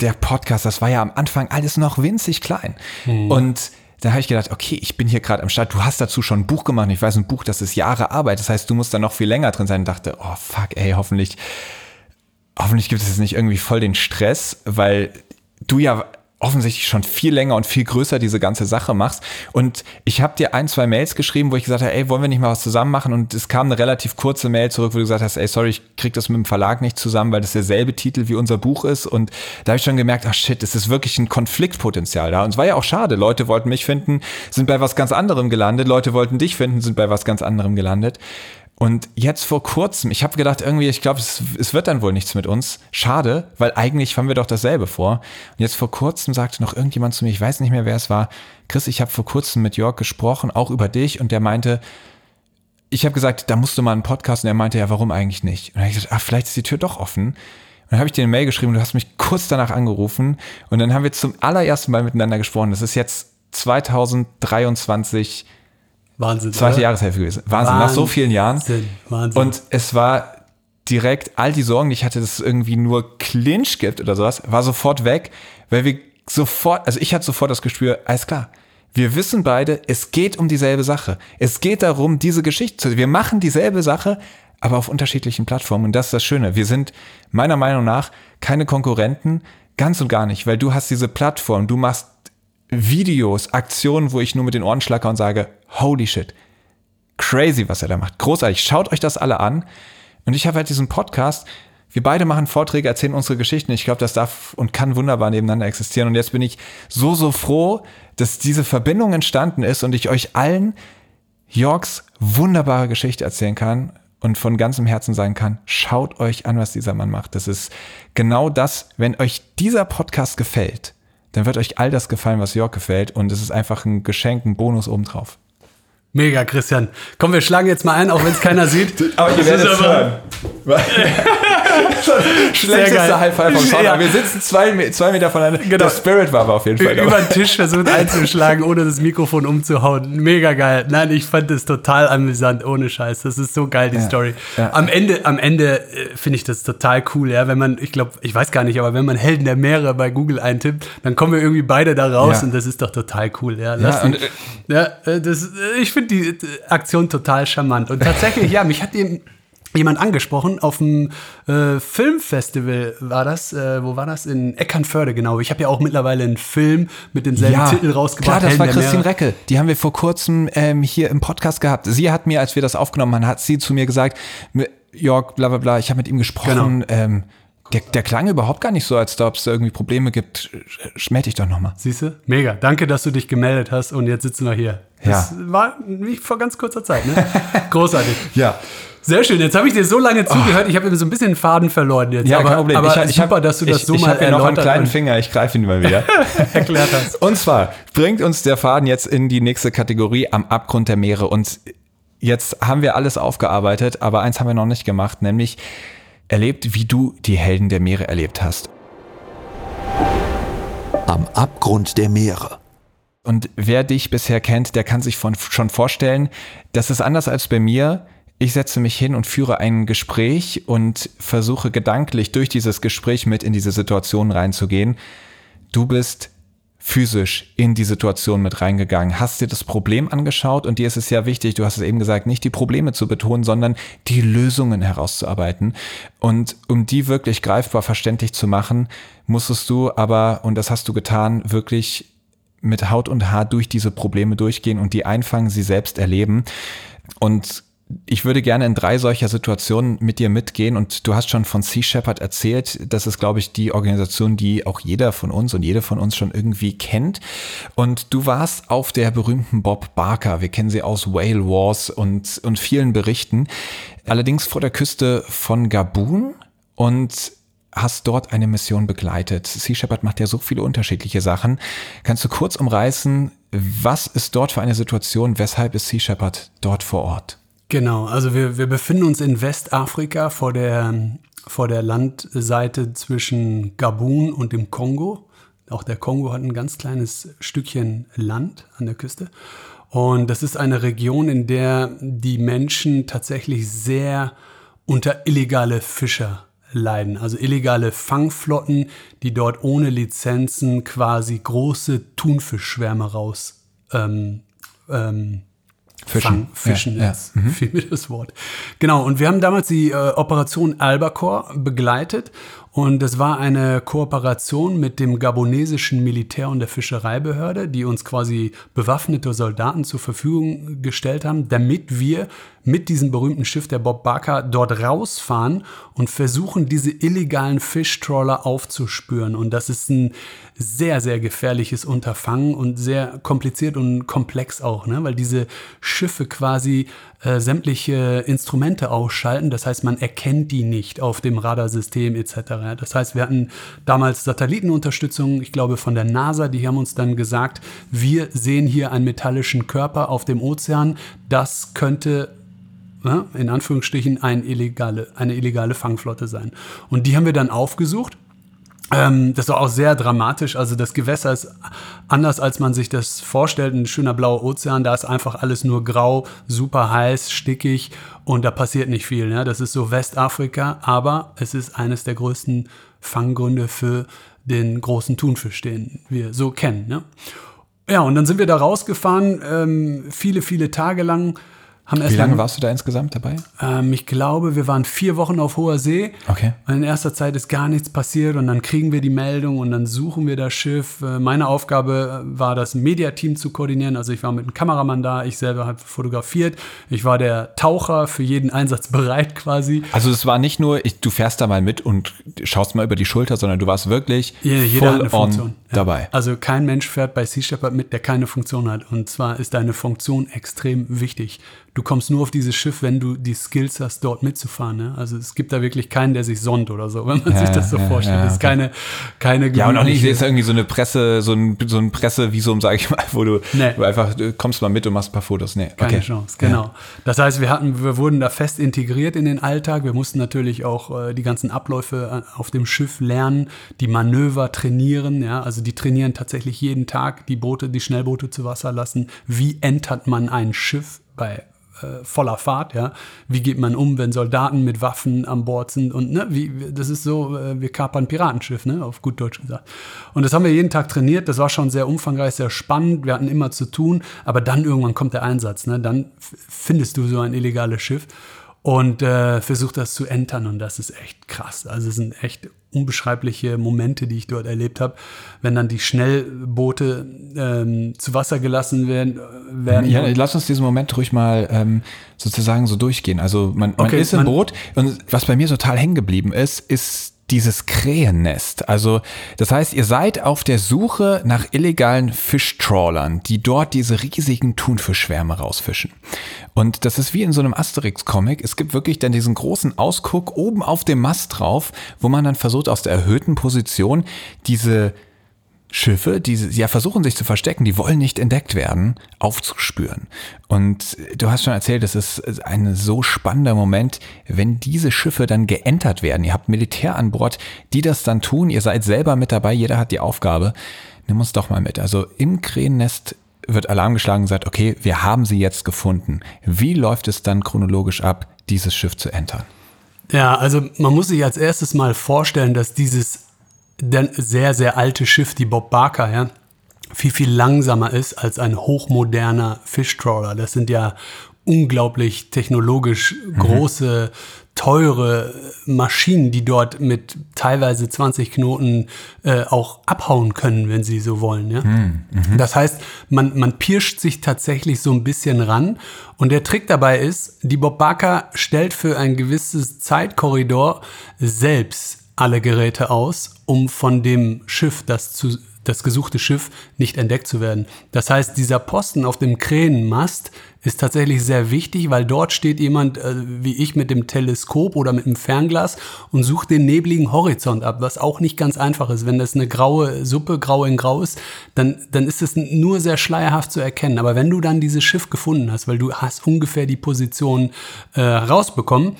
der Podcast, das war ja am Anfang alles noch winzig klein. Hm. Und da habe ich gedacht, okay, ich bin hier gerade am Start, du hast dazu schon ein Buch gemacht. Ich weiß, ein Buch, das ist Jahre Arbeit. Das heißt, du musst da noch viel länger drin sein. Und dachte, oh fuck, ey, hoffentlich hoffentlich gibt es jetzt nicht irgendwie voll den Stress, weil du ja offensichtlich schon viel länger und viel größer diese ganze Sache machst. Und ich habe dir ein, zwei Mails geschrieben, wo ich gesagt habe, ey, wollen wir nicht mal was zusammen machen? Und es kam eine relativ kurze Mail zurück, wo du gesagt hast, ey, sorry, ich krieg das mit dem Verlag nicht zusammen, weil das derselbe Titel wie unser Buch ist. Und da habe ich schon gemerkt, ach shit, es ist wirklich ein Konfliktpotenzial da. Und es war ja auch schade. Leute wollten mich finden, sind bei was ganz anderem gelandet. Leute wollten dich finden, sind bei was ganz anderem gelandet. Und jetzt vor kurzem, ich habe gedacht, irgendwie, ich glaube, es, es, wird dann wohl nichts mit uns. Schade, weil eigentlich haben wir doch dasselbe vor. Und jetzt vor kurzem sagte noch irgendjemand zu mir, ich weiß nicht mehr, wer es war, Chris, ich habe vor kurzem mit Jörg gesprochen, auch über dich, und der meinte, ich habe gesagt, da musst du mal einen Podcast, und er meinte, ja, warum eigentlich nicht? Und dann habe ich gesagt, ach, vielleicht ist die Tür doch offen. Und dann habe ich dir eine Mail geschrieben, du hast mich kurz danach angerufen, und dann haben wir zum allerersten Mal miteinander gesprochen. Das ist jetzt 2023 Wahnsinn. Zweite oder? Jahreshälfte gewesen. Wahnsinn, Wahnsinn, nach so vielen Jahren. Wahnsinn. Und es war direkt all die Sorgen, die ich hatte, dass es irgendwie nur Clinch gibt oder sowas, war sofort weg, weil wir sofort, also ich hatte sofort das Gespür, alles klar. Wir wissen beide, es geht um dieselbe Sache. Es geht darum, diese Geschichte zu, wir machen dieselbe Sache, aber auf unterschiedlichen Plattformen. Und das ist das Schöne. Wir sind meiner Meinung nach keine Konkurrenten, ganz und gar nicht, weil du hast diese Plattform, du machst Videos, Aktionen, wo ich nur mit den Ohren schlacker und sage, holy shit, crazy, was er da macht. Großartig. Schaut euch das alle an. Und ich habe halt diesen Podcast. Wir beide machen Vorträge, erzählen unsere Geschichten. Ich glaube, das darf und kann wunderbar nebeneinander existieren. Und jetzt bin ich so, so froh, dass diese Verbindung entstanden ist und ich euch allen Yorks wunderbare Geschichte erzählen kann und von ganzem Herzen sagen kann, schaut euch an, was dieser Mann macht. Das ist genau das, wenn euch dieser Podcast gefällt, dann wird euch all das gefallen, was Jörg gefällt. Und es ist einfach ein Geschenk, ein Bonus obendrauf. Mega, Christian. Komm, wir schlagen jetzt mal ein, auch wenn es keiner sieht. Aber ihr werdet es hören. Schlechteste High Five vom Sound. Ja. Wir sitzen zwei, zwei Meter voneinander. Genau. Der Spirit war aber auf jeden Fall Über den Tisch versucht einzuschlagen, ohne das Mikrofon umzuhauen. Mega geil. Nein, ich fand das total amüsant, ohne Scheiß. Das ist so geil, die ja. Story. Ja. Am Ende, am Ende äh, finde ich das total cool, ja. Wenn man, ich glaube, ich weiß gar nicht, aber wenn man Helden der Meere bei Google eintippt, dann kommen wir irgendwie beide da raus und das ist doch total cool, ja. Lass und, ja, äh, das, äh, ich finde die Aktion total charmant. Und tatsächlich, ja, mich hat eben jemand angesprochen auf dem äh, Filmfestival war das, äh, wo war das? In Eckernförde, genau. Ich habe ja auch mittlerweile einen Film mit demselben ja, Titel rausgebracht. Klar, das war Christine Recke. Die haben wir vor kurzem ähm, hier im Podcast gehabt. Sie hat mir, als wir das aufgenommen haben, hat sie zu mir gesagt, Jörg, bla bla bla, ich habe mit ihm gesprochen. Genau. Ähm, Der, der klang überhaupt gar nicht so, als ob es irgendwie Probleme gibt. Schmeld dich doch nochmal. Siehst du? Mega. Danke, dass du dich gemeldet hast und jetzt sitzen wir hier. Das war nicht vor ganz kurzer Zeit, ne? Großartig. Ja. Sehr schön. Jetzt habe ich dir so lange zugehört. Ich habe mir so ein bisschen den Faden verloren jetzt. Ja, aber, kein Problem. aber ich, ich super, hab, dass du das ich, so ich mal hier noch einen erläutert kleinen Finger. Ich greife ihn mal wieder. erklärt hast. Und zwar bringt uns der Faden jetzt in die nächste Kategorie am Abgrund der Meere. Und jetzt haben wir alles aufgearbeitet, aber eins haben wir noch nicht gemacht, nämlich erlebt, wie du die Helden der Meere erlebt hast. Am Abgrund der Meere. Und wer dich bisher kennt, der kann sich von, schon vorstellen, das ist anders als bei mir. Ich setze mich hin und führe ein Gespräch und versuche gedanklich durch dieses Gespräch mit in diese Situation reinzugehen. Du bist physisch in die Situation mit reingegangen, hast dir das Problem angeschaut und dir ist es ja wichtig, du hast es eben gesagt, nicht die Probleme zu betonen, sondern die Lösungen herauszuarbeiten. Und um die wirklich greifbar verständlich zu machen, musstest du aber, und das hast du getan, wirklich mit Haut und Haar durch diese Probleme durchgehen und die einfangen, sie selbst erleben. Und ich würde gerne in drei solcher Situationen mit dir mitgehen und du hast schon von Sea Shepherd erzählt. Das ist, glaube ich, die Organisation, die auch jeder von uns und jede von uns schon irgendwie kennt. Und du warst auf der berühmten Bob Barker. Wir kennen sie aus Whale Wars und, und vielen Berichten. Allerdings vor der Küste von Gabun und hast dort eine Mission begleitet. Sea Shepherd macht ja so viele unterschiedliche Sachen. Kannst du kurz umreißen, was ist dort für eine Situation? Weshalb ist Sea Shepherd dort vor Ort? Genau, also wir, wir befinden uns in Westafrika vor der, vor der Landseite zwischen Gabun und dem Kongo. Auch der Kongo hat ein ganz kleines Stückchen Land an der Küste. Und das ist eine Region, in der die Menschen tatsächlich sehr unter illegale Fischer leiden. Also illegale Fangflotten, die dort ohne Lizenzen quasi große Thunfischschwärme raus ähm, ähm, Fischen. Fang, Fischen, Ja, ja. jetzt fiel mir das Wort. Genau, und wir haben damals die äh, Operation Albacore begleitet und das war eine Kooperation mit dem gabonesischen Militär und der Fischereibehörde, die uns quasi bewaffnete Soldaten zur Verfügung gestellt haben, damit wir mit diesem berühmten Schiff der Bob Barker dort rausfahren und versuchen, diese illegalen Fischtrawler aufzuspüren. Und das ist ein sehr, sehr gefährliches Unterfangen und sehr kompliziert und komplex auch, ne? weil diese Schiffe quasi äh, sämtliche Instrumente ausschalten. Das heißt, man erkennt die nicht auf dem Radarsystem etc. Das heißt, wir hatten damals Satellitenunterstützung, ich glaube von der NASA, die haben uns dann gesagt, wir sehen hier einen metallischen Körper auf dem Ozean. Das könnte ne, in Anführungsstrichen ein illegale, eine illegale Fangflotte sein. Und die haben wir dann aufgesucht. Ähm, das war auch sehr dramatisch. Also das Gewässer ist anders, als man sich das vorstellt. Ein schöner blauer Ozean, da ist einfach alles nur grau, super heiß, stickig und da passiert nicht viel. Ne? Das ist so Westafrika, aber es ist eines der größten Fanggründe für den großen Thunfisch, den wir so kennen. Ne? Ja, und dann sind wir da rausgefahren, ähm, viele, viele Tage lang. Wie lange warst du da insgesamt dabei? ähm, ich glaube, wir waren vier Wochen auf hoher See. Okay. Und in erster Zeit ist gar nichts passiert und dann kriegen wir die Meldung und dann suchen wir das Schiff. Äh, Meine Aufgabe äh, war, das Mediateam zu koordinieren. Also ich war mit einem Kameramann da, ich selber habe fotografiert. Ich war der Taucher für jeden Einsatz bereit quasi. Also es war nicht nur, ich, du fährst da mal mit und schaust mal über die Schulter, sondern du warst wirklich Jeder, jeder hat eine Funktion. on Ja. dabei. Also kein Mensch fährt bei Sea Shepherd mit, der keine Funktion hat. Und zwar ist deine Funktion extrem wichtig. Du kommst nur auf dieses Schiff, wenn du die Skills hast, dort mitzufahren. Ne? Also es gibt da wirklich keinen, der sich sonnt oder so, wenn man Ja, sich das so ja, vorstellt. ja, Das ist keine, keine Ja, und auch nicht jetzt irgendwie so eine Presse, so ein, so ein Pressevisum, sag ich mal, wo du, Nee. wo einfach du kommst mal mit und machst ein paar Fotos. Nee, Keine okay. Chance, genau. Das heißt, wir hatten, wir wurden da fest integriert in den Alltag. Wir mussten natürlich auch äh, die ganzen Abläufe äh, auf dem Schiff lernen, die Manöver trainieren. Ja, also die trainieren tatsächlich jeden Tag die Boote, die Schnellboote zu Wasser lassen. Wie entert man ein Schiff bei äh, voller Fahrt, ja. Wie geht man um, wenn Soldaten mit Waffen an Bord sind und ne, wie, das ist so, äh, wir kapern Piratenschiff, ne, auf gut Deutsch gesagt. Und das haben wir jeden Tag trainiert, das war schon sehr umfangreich, sehr spannend, wir hatten immer zu tun, aber dann irgendwann kommt der Einsatz, ne, dann findest du so ein illegales Schiff und äh, versuchst das zu entern und das ist echt krass. Also es sind echt unbeschreibliche Momente, die ich dort erlebt habe, wenn dann die Schnellboote ähm, zu Wasser gelassen werden. äh, werden Ja, lass uns diesen Moment ruhig mal ähm, sozusagen so durchgehen. Also man, man Okay, ist im man- Boot und was bei mir total hängen geblieben ist, ist dieses Krähennest. Also, das heißt, ihr seid auf der Suche nach illegalen Fischtrawlern, die dort diese riesigen Thunfischschwärme rausfischen. Und das ist wie in so einem Asterix-Comic. Es gibt wirklich dann diesen großen Ausguck oben auf dem Mast drauf, wo man dann versucht, aus der erhöhten Position diese Schiffe, die ja versuchen sich zu verstecken, die wollen nicht entdeckt werden, aufzuspüren. Und du hast schon erzählt, es ist ein so spannender Moment, wenn diese Schiffe dann geentert werden. Ihr habt Militär an Bord, die das dann tun. Ihr seid selber mit dabei, jeder hat die Aufgabe. Nimm uns doch mal mit. Also im Krähennest wird Alarm geschlagen und sagt, okay, wir haben sie jetzt gefunden. Wie läuft es dann chronologisch ab, dieses Schiff zu entern? Ja, also man muss sich als erstes mal vorstellen, dass dieses sehr, sehr alte Schiff, die Bob Barker, ja, viel, viel langsamer ist als ein hochmoderner Fischtrawler. Das sind ja unglaublich technologisch mhm. große, teure Maschinen, die dort mit teilweise 20 Knoten äh, auch abhauen können, wenn sie so wollen. Ja? Mhm. mhm. Das heißt, man, man pirscht sich tatsächlich so ein bisschen ran. Und der Trick dabei ist, die Bob Barker stellt für ein gewisses Zeitkorridor selbst alle Geräte aus, um von dem Schiff, das, zu, das gesuchte Schiff, nicht entdeckt zu werden. Das heißt, dieser Posten auf dem Krähenmast ist tatsächlich sehr wichtig, weil dort steht jemand äh, wie ich mit dem Teleskop oder mit dem Fernglas und sucht den nebligen Horizont ab, was auch nicht ganz einfach ist. Wenn das eine graue Suppe, grau in grau ist, dann, dann ist es nur sehr schleierhaft zu erkennen. Aber wenn du dann dieses Schiff gefunden hast, weil du hast ungefähr die Position äh, rausbekommen,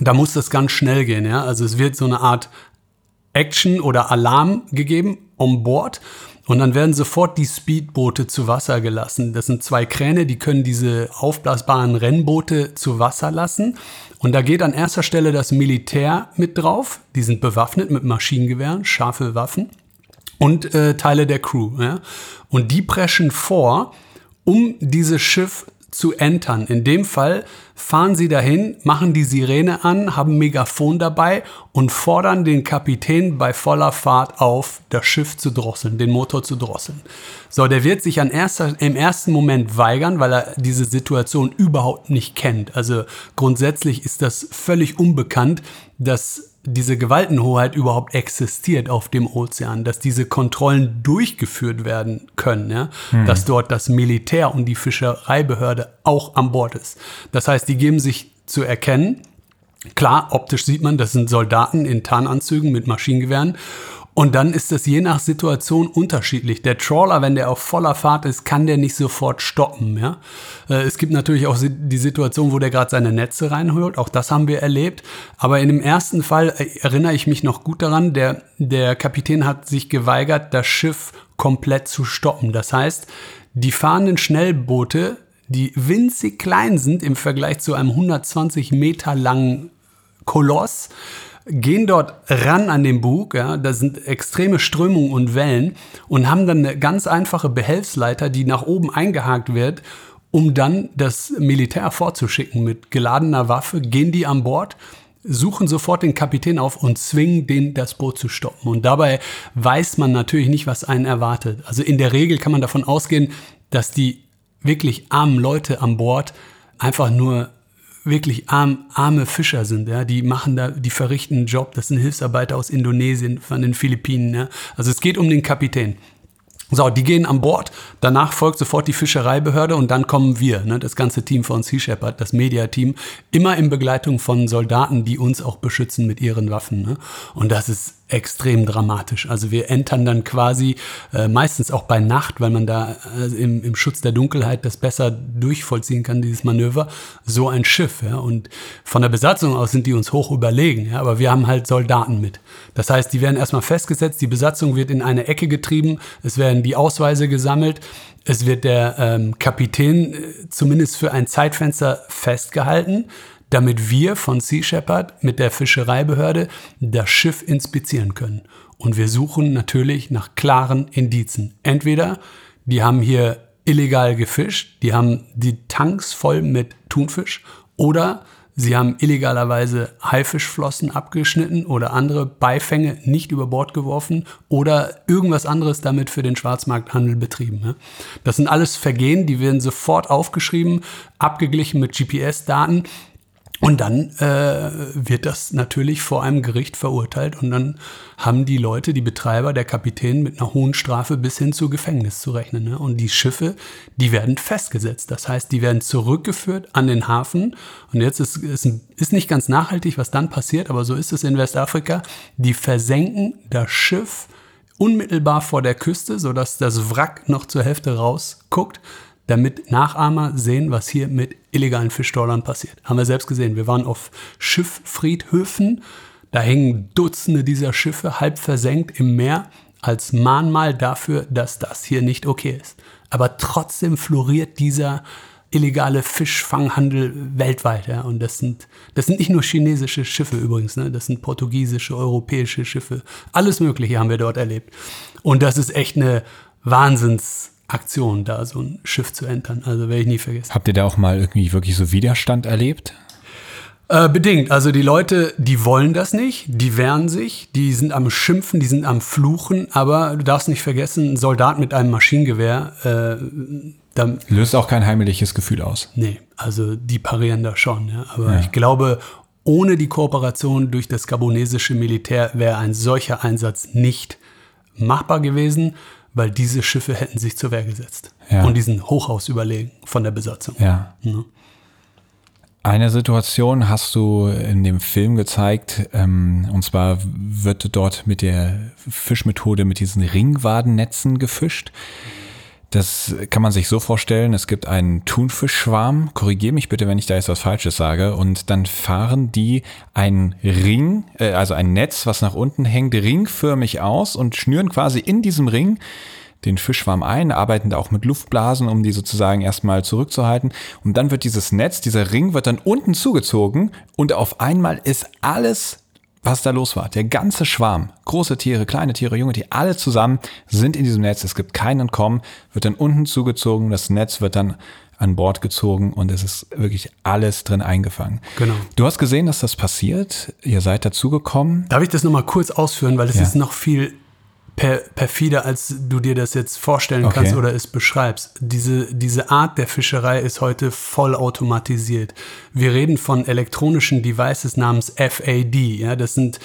da muss das ganz schnell gehen. Ja? Also es wird so eine Art Action oder Alarm gegeben on board. Und dann werden sofort die Speedboote zu Wasser gelassen. Das sind zwei Kräne, die können diese aufblasbaren Rennboote zu Wasser lassen. Und da geht an erster Stelle das Militär mit drauf. Die sind bewaffnet mit Maschinengewehren, scharfe Waffen und äh, Teile der Crew. Ja? Und die preschen vor, um dieses Schiff zu entern. In dem Fall fahren sie dahin, machen die Sirene an, haben Megafon dabei und fordern den Kapitän bei voller Fahrt auf, das Schiff zu drosseln, den Motor zu drosseln. So, der wird sich an erster, im ersten Moment weigern, weil er diese Situation überhaupt nicht kennt. Also grundsätzlich ist das völlig unbekannt, dass diese Gewaltenhoheit überhaupt existiert auf dem Ozean, dass diese Kontrollen durchgeführt werden können, ja? Hm. dass dort das Militär und die Fischereibehörde auch an Bord ist. Das heißt, die geben sich zu erkennen. Klar, optisch sieht man, das sind Soldaten in Tarnanzügen mit Maschinengewehren und dann ist das je nach Situation unterschiedlich. Der Trawler, wenn der auf voller Fahrt ist, kann der nicht sofort stoppen. Ja? Äh, es gibt natürlich auch die Situation, wo der gerade seine Netze reinholt. Auch das haben wir erlebt. Aber in dem ersten Fall äh, erinnere ich mich noch gut daran, der, der Kapitän hat sich geweigert, das Schiff komplett zu stoppen. Das heißt, die fahrenden Schnellboote, die winzig klein sind im Vergleich zu einem 120 Meter langen Koloss, gehen dort ran an den Bug, ja, da sind extreme Strömungen und Wellen und haben dann eine ganz einfache Behelfsleiter, die nach oben eingehakt wird, um dann das Militär vorzuschicken mit geladener Waffe, gehen die an Bord, suchen sofort den Kapitän auf und zwingen den, das Boot zu stoppen. Und dabei weiß man natürlich nicht, was einen erwartet. Also in der Regel kann man davon ausgehen, dass die wirklich armen Leute an Bord einfach nur wirklich arm, arme Fischer sind, ja, die machen da, die verrichten einen Job, das sind Hilfsarbeiter aus Indonesien, von den Philippinen, ja. Also es geht um den Kapitän. So, die gehen an Bord, danach folgt sofort die Fischereibehörde und dann kommen wir, ne, das ganze Team von Sea Shepherd, das Mediateam, immer in Begleitung von Soldaten, die uns auch beschützen mit ihren Waffen. Ne? Und das ist extrem dramatisch. Also wir entern dann quasi äh, meistens auch bei Nacht, weil man da äh, im, im Schutz der Dunkelheit das besser durchvollziehen kann, dieses Manöver, so ein Schiff. Ja? Und von der Besatzung aus sind die uns hoch überlegen, ja? aber wir haben halt Soldaten mit. Das heißt, die werden erstmal festgesetzt, die Besatzung wird in eine Ecke getrieben, es werden die Ausweise gesammelt, es wird der ähm, Kapitän äh, zumindest für ein Zeitfenster festgehalten damit wir von Sea Shepherd mit der Fischereibehörde das Schiff inspizieren können. Und wir suchen natürlich nach klaren Indizen. Entweder die haben hier illegal gefischt, die haben die Tanks voll mit Thunfisch oder sie haben illegalerweise Haifischflossen abgeschnitten oder andere Beifänge nicht über Bord geworfen oder irgendwas anderes damit für den Schwarzmarkthandel betrieben. Das sind alles Vergehen, die werden sofort aufgeschrieben, abgeglichen mit GPS-Daten Und dann äh, wird das natürlich vor einem Gericht verurteilt und dann haben die Leute, die Betreiber, der Kapitän mit einer hohen Strafe bis hin zu Gefängnis zu rechnen. Ne? Und die Schiffe, die werden festgesetzt. Das heißt, die werden zurückgeführt an den Hafen. Und jetzt ist, ist, ist nicht ganz nachhaltig, was dann passiert, aber so ist es in Westafrika. Die versenken das Schiff unmittelbar vor der Küste, sodass das Wrack noch zur Hälfte rausguckt damit Nachahmer sehen, was hier mit illegalen Fischsteuern passiert. Haben wir selbst gesehen. Wir waren auf Schifffriedhöfen. Da hängen Dutzende dieser Schiffe halb versenkt im Meer als Mahnmal dafür, dass das hier nicht okay ist. Aber trotzdem floriert dieser illegale Fischfanghandel weltweit. Ja? Und das sind, das sind nicht nur chinesische Schiffe übrigens, ne? das sind portugiesische, europäische Schiffe. Alles Mögliche haben wir dort erlebt. Und das ist echt eine Wahnsinns- Aktion, da so ein Schiff zu entern. Also werde ich nie vergessen. Habt ihr da auch mal irgendwie wirklich so Widerstand erlebt? Äh, bedingt. Also die Leute, die wollen das nicht, die wehren sich, die sind am Schimpfen, die sind am Fluchen, aber du darfst nicht vergessen, ein Soldat mit einem Maschinengewehr, äh, da, löst auch kein heimliches Gefühl aus. Nee, also die parieren da schon. Ja. Aber ja. ich glaube, ohne die Kooperation durch das gabonesische Militär wäre ein solcher Einsatz nicht machbar gewesen weil diese Schiffe hätten sich zur Wehr gesetzt ja. und diesen Hochhaus überlegen von der Besatzung. Ja. ja. Eine Situation hast du in dem Film gezeigt, ähm, und zwar wird dort mit der Fischmethode mit diesen Ringwadennetzen gefischt. Das kann man sich so vorstellen, es gibt einen Thunfischschwarm, korrigiere mich bitte, wenn ich da jetzt was Falsches sage, und dann fahren die einen Ring, äh, also ein Netz, was nach unten hängt, ringförmig aus und schnüren quasi in diesem Ring den Fischschwarm ein, arbeiten da auch mit Luftblasen, um die sozusagen erstmal zurückzuhalten. Und dann wird dieses Netz, dieser Ring wird dann unten zugezogen und auf einmal ist alles was da los war. Der ganze Schwarm, große Tiere, kleine Tiere, junge Tiere, alle zusammen sind in diesem Netz. Es gibt keinen Entkommen, wird dann unten zugezogen, das Netz wird dann an Bord gezogen und es ist wirklich alles drin eingefangen. Genau. Du hast gesehen, dass das passiert. Ihr seid dazugekommen. Darf ich das nochmal kurz ausführen, weil es ja. ist noch viel per, perfider, als du dir das jetzt vorstellen okay. kannst oder es beschreibst. Diese, diese Art der Fischerei ist heute voll automatisiert. Wir reden von elektronischen Devices namens FAD. Ja, das sind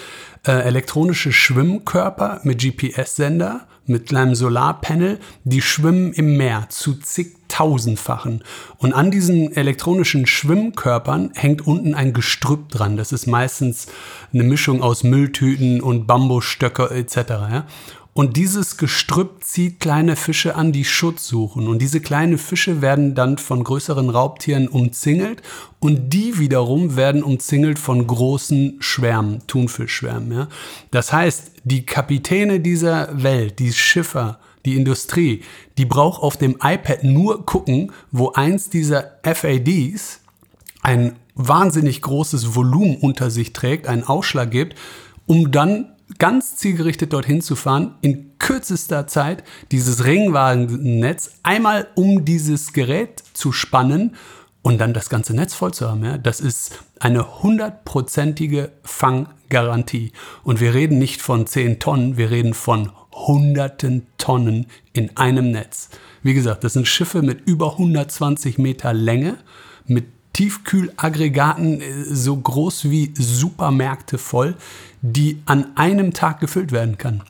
äh, elektronische Schwimmkörper mit GPS-Sender, mit kleinem Solarpanel, die schwimmen im Meer zu zigtausendfachen. Und an diesen elektronischen Schwimmkörpern hängt unten ein Gestrüpp dran. Das ist meistens eine Mischung aus Mülltüten und Bambusstöcke etc. Ja? Und dieses Gestrüpp zieht kleine Fische an, die Schutz suchen. Und diese kleinen Fische werden dann von größeren Raubtieren umzingelt. Und die wiederum werden umzingelt von großen Schwärmen, Thunfischschwärmen. Ja? Das heißt, die Kapitäne dieser Welt, die Schiffer, die Industrie, die braucht auf dem iPad nur gucken, wo eins dieser FADs ein wahnsinnig großes Volumen unter sich trägt, einen Ausschlag gibt, um dann ganz zielgerichtet dorthin zu fahren, in kürzester Zeit dieses Ringwagennetz einmal um dieses Gerät zu spannen und dann das ganze Netz voll zu haben. Ja? Das ist eine hundertprozentige Fanggarantie. Und wir reden nicht von 10 Tonnen, wir reden von hunderten Tonnen in einem Netz. Wie gesagt, das sind Schiffe mit über 120 Meter Länge, mit Tiefkühlaggregaten äh, so groß wie Supermärkte voll, die an einem Tag gefüllt werden kann.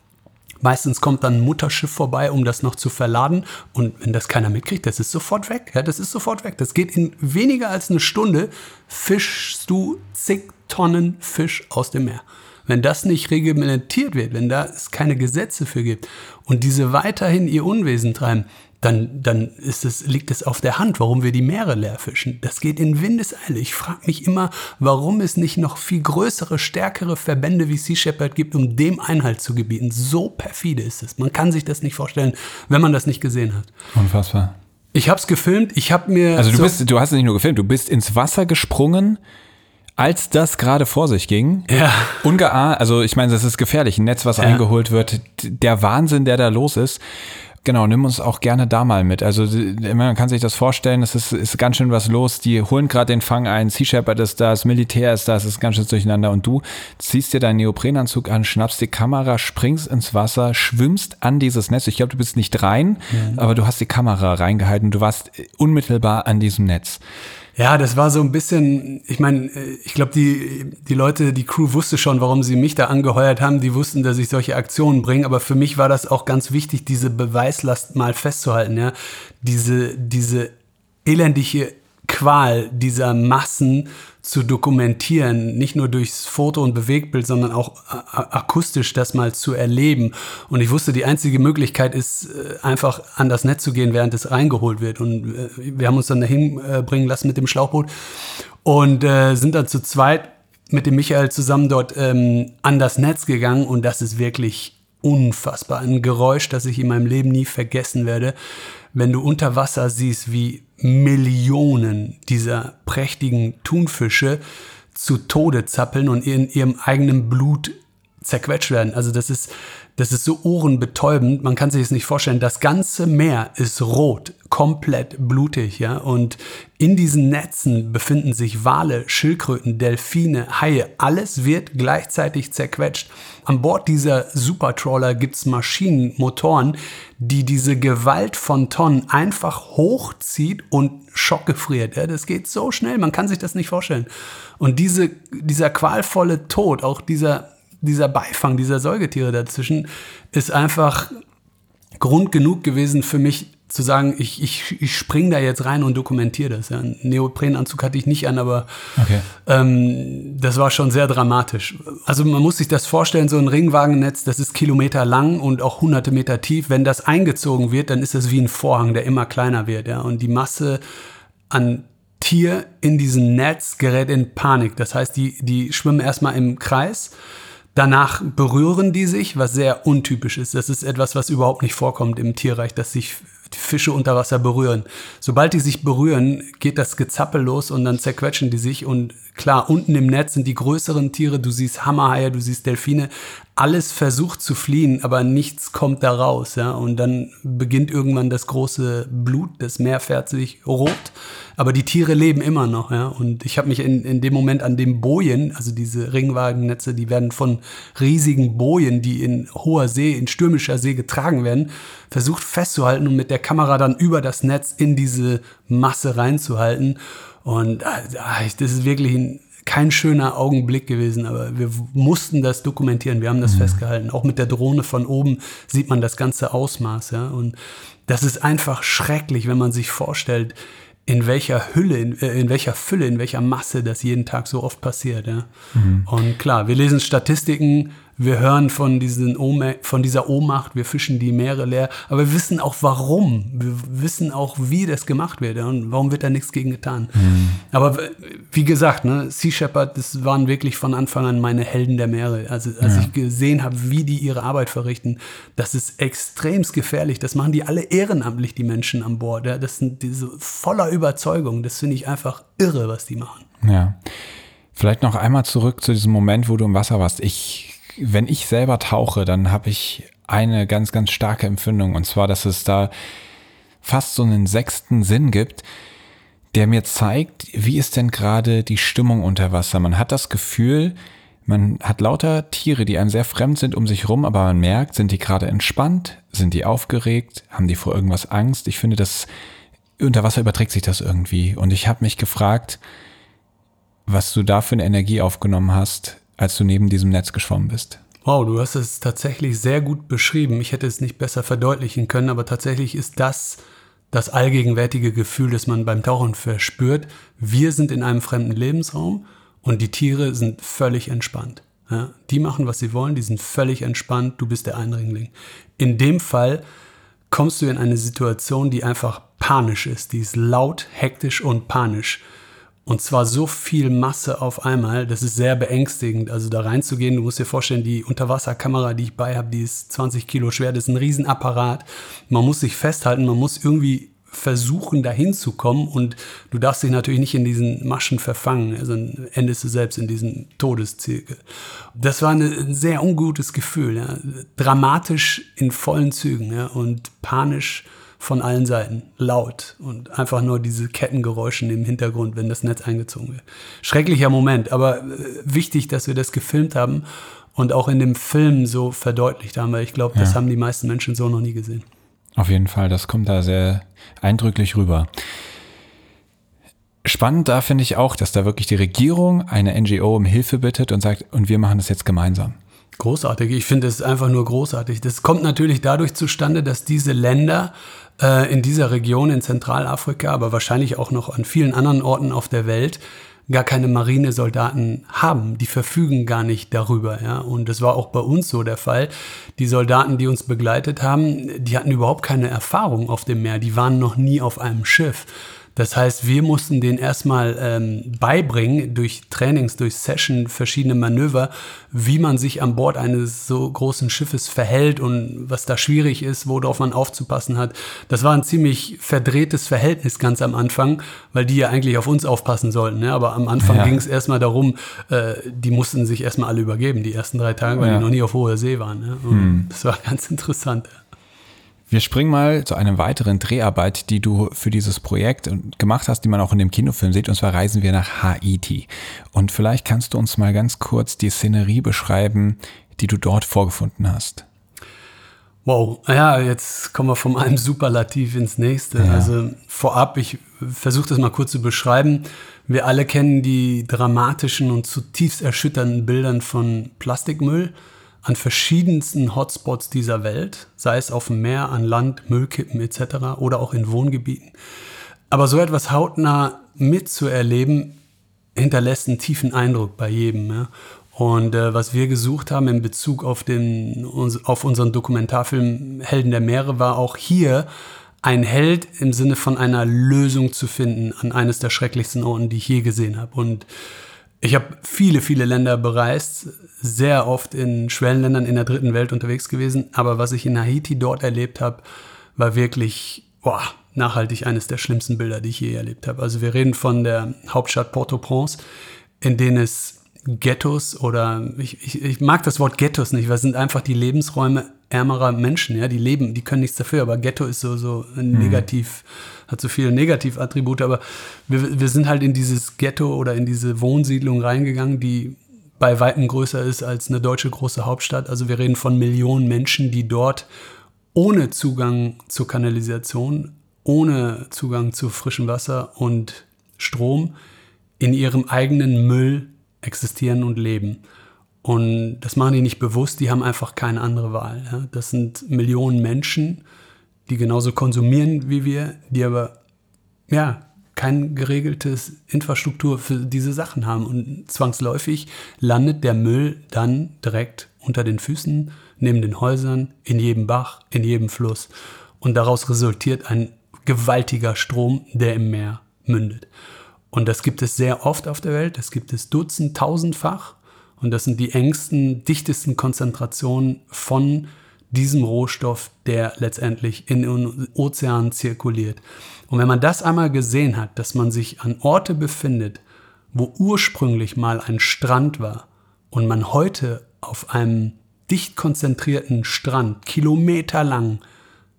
Meistens kommt dann ein Mutterschiff vorbei, um das noch zu verladen. Und wenn das keiner mitkriegt, das ist sofort weg. Ja, das ist sofort weg. Das geht in weniger als eine Stunde, fischst du zig Tonnen Fisch aus dem Meer. Wenn das nicht reglementiert wird, wenn da es keine Gesetze für gibt und diese weiterhin ihr Unwesen treiben, dann, dann ist es, liegt es auf der Hand, warum wir die Meere leer fischen. Das geht in Windeseile. Ich frage mich immer, warum es nicht noch viel größere, stärkere Verbände wie Sea Shepherd gibt, um dem Einhalt zu gebieten. So perfide ist es. Man kann sich das nicht vorstellen, wenn man das nicht gesehen hat. Unfassbar. Ich habe es gefilmt. Ich habe mir also du bist, du hast es nicht nur gefilmt. Du bist ins Wasser gesprungen als das gerade vor sich ging, ja. ungeahnt, also ich meine, das ist gefährlich, ein Netz, was ja. eingeholt wird, der Wahnsinn, der da los ist. Genau, nimm uns auch gerne da mal mit. Also man kann sich das vorstellen, es ist, ist ganz schön was los. Die holen gerade den Fang ein, Sea Shepherd ist da, das Militär ist da, es ist ganz schön durcheinander. Und du ziehst dir deinen Neoprenanzug an, schnappst die Kamera, springst ins Wasser, schwimmst an dieses Netz. Ich glaube, du bist nicht rein, mhm. aber du hast die Kamera reingehalten. Du warst unmittelbar an diesem Netz. Ja, das war so ein bisschen, ich meine, ich glaube, die, die Leute, die Crew wusste schon, warum sie mich da angeheuert haben. Die wussten, dass ich solche Aktionen bringe. Aber für mich war das auch ganz wichtig, diese Beweislast mal festzuhalten. Ja? Diese, diese elendige Qual dieser Massen zu dokumentieren, nicht nur durchs Foto und Bewegtbild, sondern auch akustisch das mal zu erleben. Und ich wusste, die einzige Möglichkeit ist, äh, einfach an das Netz zu gehen, während es reingeholt wird. Und äh, wir haben uns dann dahin äh, bringen lassen mit dem Schlauchboot und äh, sind dann zu zweit mit dem Michael zusammen dort ähm, an das Netz gegangen. Und das ist wirklich unfassbar. Ein Geräusch, das ich in meinem Leben nie vergessen werde. Wenn du unter Wasser siehst, wie Millionen dieser prächtigen Thunfische zu Tode zappeln und in ihrem eigenen Blut zerquetscht werden. Also das ist, das ist so ohrenbetäubend, man kann sich es nicht vorstellen. Das ganze Meer ist rot, komplett blutig, ja. Und in diesen Netzen befinden sich Wale, Schildkröten, Delfine, Haie. Alles wird gleichzeitig zerquetscht. An Bord dieser Supertrawler gibt es Maschinen, Motoren, die diese Gewalt von Tonnen einfach hochzieht und schockgefriert. Ja, das geht so schnell, man kann sich das nicht vorstellen. Und diese, dieser qualvolle Tod, auch dieser dieser Beifang dieser Säugetiere dazwischen ist einfach Grund genug gewesen für mich zu sagen, ich, ich, ich spring da jetzt rein und dokumentiere das. Ja. Einen Neoprenanzug hatte ich nicht an, aber okay. ähm, das war schon sehr dramatisch. Also man muss sich das vorstellen, so ein Ringwagennetz, das ist Kilometer lang und auch hunderte Meter tief. Wenn das eingezogen wird, dann ist das wie ein Vorhang, der immer kleiner wird. Ja. Und die Masse an Tier in diesem Netz gerät in Panik. Das heißt, die, die schwimmen erstmal im Kreis Danach berühren die sich, was sehr untypisch ist. Das ist etwas, was überhaupt nicht vorkommt im Tierreich, dass sich Fische unter Wasser berühren. Sobald die sich berühren, geht das Gezappel los und dann zerquetschen die sich. Und klar, unten im Netz sind die größeren Tiere. Du siehst Hammerhaie, du siehst Delfine. Alles versucht zu fliehen, aber nichts kommt da raus. Ja? Und dann beginnt irgendwann das große Blut. Das Meer fährt sich rot. Aber die Tiere leben immer noch. Ja? Und ich habe mich in, in dem Moment an dem Bojen, also diese Ringwagennetze, die werden von riesigen Bojen, die in hoher See, in stürmischer See getragen werden, versucht festzuhalten und mit der Kamera dann über das Netz in diese Masse reinzuhalten. Und ah, das ist wirklich ein, kein schöner Augenblick gewesen, aber wir mussten das dokumentieren. Wir haben das mhm. festgehalten. Auch mit der Drohne von oben sieht man das ganze Ausmaß. Ja? Und das ist einfach schrecklich, wenn man sich vorstellt, in welcher Hülle, in, äh, in, welcher Fülle, in welcher Masse das jeden Tag so oft passiert. Ja? Mhm. Und klar, wir lesen Statistiken, wir hören von, diesen von dieser Ohnmacht, wir fischen die Meere leer, aber wir wissen auch warum. Wir wissen auch, wie das gemacht wird und warum wird da nichts gegen getan. Mhm. Aber wie gesagt, ne, Sea Shepherd, das waren wirklich von Anfang an meine Helden der Meere. Also als ja. ich gesehen habe, wie die ihre Arbeit verrichten, das ist extremst gefährlich. Das machen die alle ehrenamtlich, die Menschen an Bord. Ja. Das sind diese voller Überzeugung. Das finde ich einfach irre, was die machen. Ja. Vielleicht noch einmal zurück zu diesem Moment, wo du im Wasser warst. Ich wenn ich selber tauche, dann habe ich eine ganz, ganz starke Empfindung. Und zwar, dass es da fast so einen sechsten Sinn gibt, der mir zeigt, wie ist denn gerade die Stimmung unter Wasser. Man hat das Gefühl, man hat lauter Tiere, die einem sehr fremd sind um sich rum, aber man merkt, sind die gerade entspannt, sind die aufgeregt, haben die vor irgendwas Angst. Ich finde, das unter Wasser überträgt sich das irgendwie. Und ich habe mich gefragt, was du da für eine Energie aufgenommen hast, als du neben diesem Netz geschwommen bist. Wow, du hast es tatsächlich sehr gut beschrieben. Ich hätte es nicht besser verdeutlichen können, aber tatsächlich ist das das allgegenwärtige Gefühl, das man beim Tauchen verspürt. Wir sind in einem fremden Lebensraum und die Tiere sind völlig entspannt. Ja, die machen, was sie wollen, die sind völlig entspannt, du bist der Eindringling. In dem Fall kommst du in eine Situation, die einfach panisch ist, die ist laut, hektisch und panisch. Und zwar so viel Masse auf einmal, das ist sehr beängstigend. Also da reinzugehen, du musst dir vorstellen, die Unterwasserkamera, die ich bei habe, die ist 20 Kilo schwer, das ist ein Riesenapparat. Man muss sich festhalten, man muss irgendwie versuchen, dahin zu kommen und du darfst dich natürlich nicht in diesen Maschen verfangen, also endest du selbst in diesem Todeszirkel. Das war ein sehr ungutes Gefühl, ja. dramatisch in vollen Zügen ja, und panisch von allen Seiten, laut und einfach nur diese Kettengeräusche im Hintergrund, wenn das Netz eingezogen wird. Schrecklicher Moment, aber äh, wichtig, dass wir das gefilmt haben und auch in dem Film so verdeutlicht haben, weil ich glaube, das haben die meisten Menschen so noch nie gesehen. Auf jeden Fall, das kommt da sehr eindrücklich rüber. Spannend da finde ich auch, dass da wirklich die Regierung eine NGO um Hilfe bittet und sagt, und wir machen das jetzt gemeinsam. Großartig, ich finde es einfach nur großartig. Das kommt natürlich dadurch zustande, dass diese Länder äh, in dieser Region in Zentralafrika, aber wahrscheinlich auch noch an vielen anderen Orten auf der Welt, gar keine Marinesoldaten haben. Die verfügen gar nicht darüber. Ja? Und das war auch bei uns so der Fall. Die Soldaten, die uns begleitet haben, die hatten überhaupt keine Erfahrung auf dem Meer. Die waren noch nie auf einem Schiff. Das heißt, wir mussten den erstmal ähm, beibringen durch Trainings, durch Session, verschiedene Manöver, wie man sich an Bord eines so großen Schiffes verhält und was da schwierig ist, worauf man aufzupassen hat. Das war ein ziemlich verdrehtes Verhältnis ganz am Anfang, weil die ja eigentlich auf uns aufpassen sollten. Ne? Aber am Anfang ja. ging es erstmal darum, äh, die mussten sich erstmal alle übergeben, die ersten drei Tage, weil ja. die noch nie auf hoher See waren. Ne? Hm. Das war ganz interessant. Wir springen mal zu einer weiteren Dreharbeit, die du für dieses Projekt gemacht hast, die man auch in dem Kinofilm sieht. Und zwar reisen wir nach Haiti. Und vielleicht kannst du uns mal ganz kurz die Szenerie beschreiben, die du dort vorgefunden hast. Wow, ja, jetzt kommen wir von einem Superlativ ins nächste. Ja. Also vorab, ich versuche das mal kurz zu beschreiben. Wir alle kennen die dramatischen und zutiefst erschütternden Bildern von Plastikmüll an verschiedensten Hotspots dieser Welt, sei es auf dem Meer, an Land, Müllkippen etc. oder auch in Wohngebieten. Aber so etwas hautnah mitzuerleben, hinterlässt einen tiefen Eindruck bei jedem. Ja? Und äh, was wir gesucht haben in Bezug auf, den, auf unseren Dokumentarfilm Helden der Meere war auch hier ein Held im Sinne von einer Lösung zu finden an eines der schrecklichsten Orten, die ich je gesehen habe. Und ich habe viele, viele Länder bereist, sehr oft in Schwellenländern in der dritten Welt unterwegs gewesen. Aber was ich in Haiti dort erlebt habe, war wirklich boah, nachhaltig eines der schlimmsten Bilder, die ich je erlebt habe. Also wir reden von der Hauptstadt Port-au-Prince, in denen es Ghettos oder ich, ich, ich, mag das Wort Ghettos nicht, weil es sind einfach die Lebensräume ärmerer Menschen, ja, die leben, die können nichts dafür, aber Ghetto ist so, so mhm. negativ, hat so viele Negativattribute, aber wir, wir sind halt in dieses Ghetto oder in diese Wohnsiedlung reingegangen, die bei weitem größer ist als eine deutsche große Hauptstadt. Also wir reden von Millionen Menschen, die dort ohne Zugang zur Kanalisation, ohne Zugang zu frischem Wasser und Strom in ihrem eigenen Müll existieren und leben. Und das machen die nicht bewusst, die haben einfach keine andere Wahl. Ja. Das sind Millionen Menschen, die genauso konsumieren wie wir, die aber ja kein geregeltes Infrastruktur für diese Sachen haben. Und zwangsläufig landet der Müll dann direkt unter den Füßen, neben den Häusern, in jedem Bach, in jedem Fluss. Und daraus resultiert ein gewaltiger Strom, der im Meer mündet. Und das gibt es sehr oft auf der Welt. Das gibt es dutzend, tausendfach. Und das sind die engsten, dichtesten Konzentrationen von diesem Rohstoff, der letztendlich in den Ozeanen zirkuliert. Und wenn man das einmal gesehen hat, dass man sich an Orte befindet, wo ursprünglich mal ein Strand war und man heute auf einem dicht konzentrierten Strand kilometerlang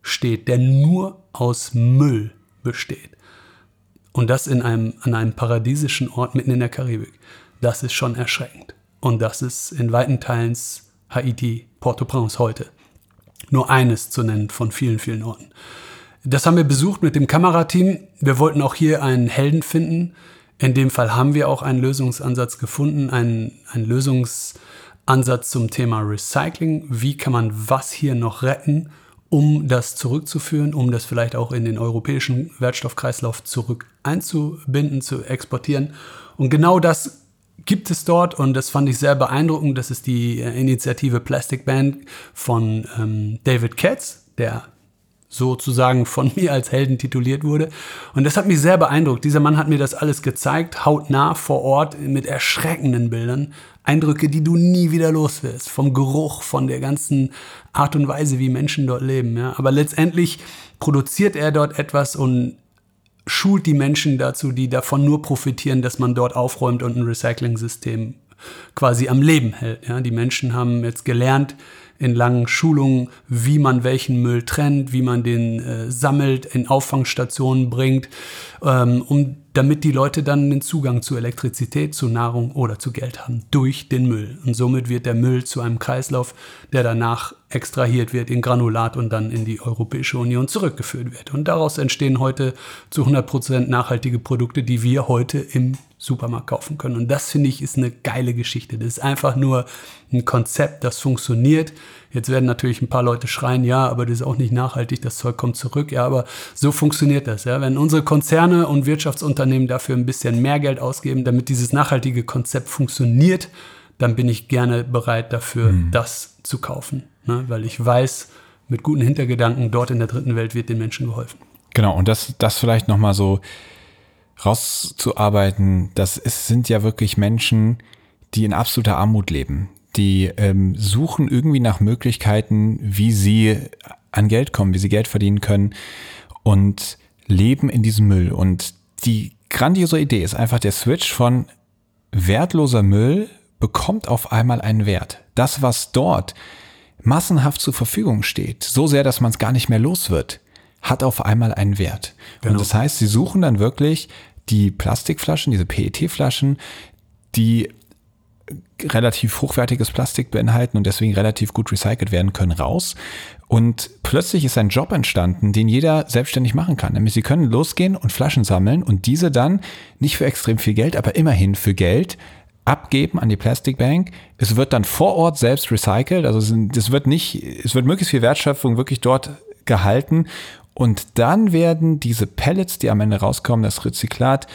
steht, der nur aus Müll besteht, und das in einem, an einem paradiesischen Ort mitten in der Karibik. Das ist schon erschreckend. Und das ist in weiten Teilen Haiti, Port-au-Prince heute. Nur eines zu nennen von vielen, vielen Orten. Das haben wir besucht mit dem Kamerateam. Wir wollten auch hier einen Helden finden. In dem Fall haben wir auch einen Lösungsansatz gefunden, einen, einen Lösungsansatz zum Thema Recycling. Wie kann man was hier noch retten um das zurückzuführen, um das vielleicht auch in den europäischen Wertstoffkreislauf zurück einzubinden, zu exportieren. Und genau das gibt es dort und das fand ich sehr beeindruckend. Das ist die äh, Initiative Plastic Band von ähm, David Katz, der sozusagen von mir als Helden tituliert wurde. Und das hat mich sehr beeindruckt. Dieser Mann hat mir das alles gezeigt, hautnah vor Ort mit erschreckenden Bildern. Eindrücke, die du nie wieder los wirst. Vom Geruch, von der ganzen Art und Weise, wie Menschen dort leben. Ja. Aber letztendlich produziert er dort etwas und schult die Menschen dazu, die davon nur profitieren, dass man dort aufräumt und ein Recycling-System quasi am Leben hält. Ja. Die Menschen haben jetzt gelernt, in langen Schulungen, wie man welchen Müll trennt, wie man den äh, sammelt, in Auffangstationen bringt, ähm, um damit die Leute dann den Zugang zu Elektrizität, zu Nahrung oder zu Geld haben durch den Müll. Und somit wird der Müll zu einem Kreislauf, der danach extrahiert wird in Granulat und dann in die Europäische Union zurückgeführt wird. Und daraus entstehen heute zu 100 Prozent nachhaltige Produkte, die wir heute im Supermarkt kaufen können. Und das finde ich ist eine geile Geschichte. Das ist einfach nur ein Konzept, das funktioniert. Jetzt werden natürlich ein paar Leute schreien, ja, aber das ist auch nicht nachhaltig, das Zeug kommt zurück. Ja, aber so funktioniert das. Ja. Wenn unsere Konzerne und Wirtschaftsunternehmen dafür ein bisschen mehr Geld ausgeben, damit dieses nachhaltige Konzept funktioniert, dann bin ich gerne bereit dafür, mhm. das zu kaufen. Ne? Weil ich weiß, mit guten Hintergedanken, dort in der dritten Welt wird den Menschen geholfen. Genau, und das, das vielleicht nochmal so rauszuarbeiten, das ist, sind ja wirklich Menschen, die in absoluter Armut leben. Die ähm, suchen irgendwie nach Möglichkeiten, wie sie an Geld kommen, wie sie Geld verdienen können und leben in diesem Müll. Und die grandiose Idee ist einfach der Switch von wertloser Müll bekommt auf einmal einen Wert. Das, was dort massenhaft zur Verfügung steht, so sehr, dass man es gar nicht mehr los wird, hat auf einmal einen Wert. Genau. Und das heißt, sie suchen dann wirklich die Plastikflaschen, diese PET-Flaschen, die relativ hochwertiges Plastik beinhalten und deswegen relativ gut recycelt werden können, raus. Und plötzlich ist ein Job entstanden, den jeder selbstständig machen kann. Nämlich sie können losgehen und Flaschen sammeln und diese dann nicht für extrem viel Geld, aber immerhin für Geld abgeben an die Plastic Bank. Es wird dann vor Ort selbst recycelt. Also es wird nicht, es wird möglichst viel Wertschöpfung wirklich dort gehalten und dann werden diese Pellets, die am Ende rauskommen, das Rezyklat,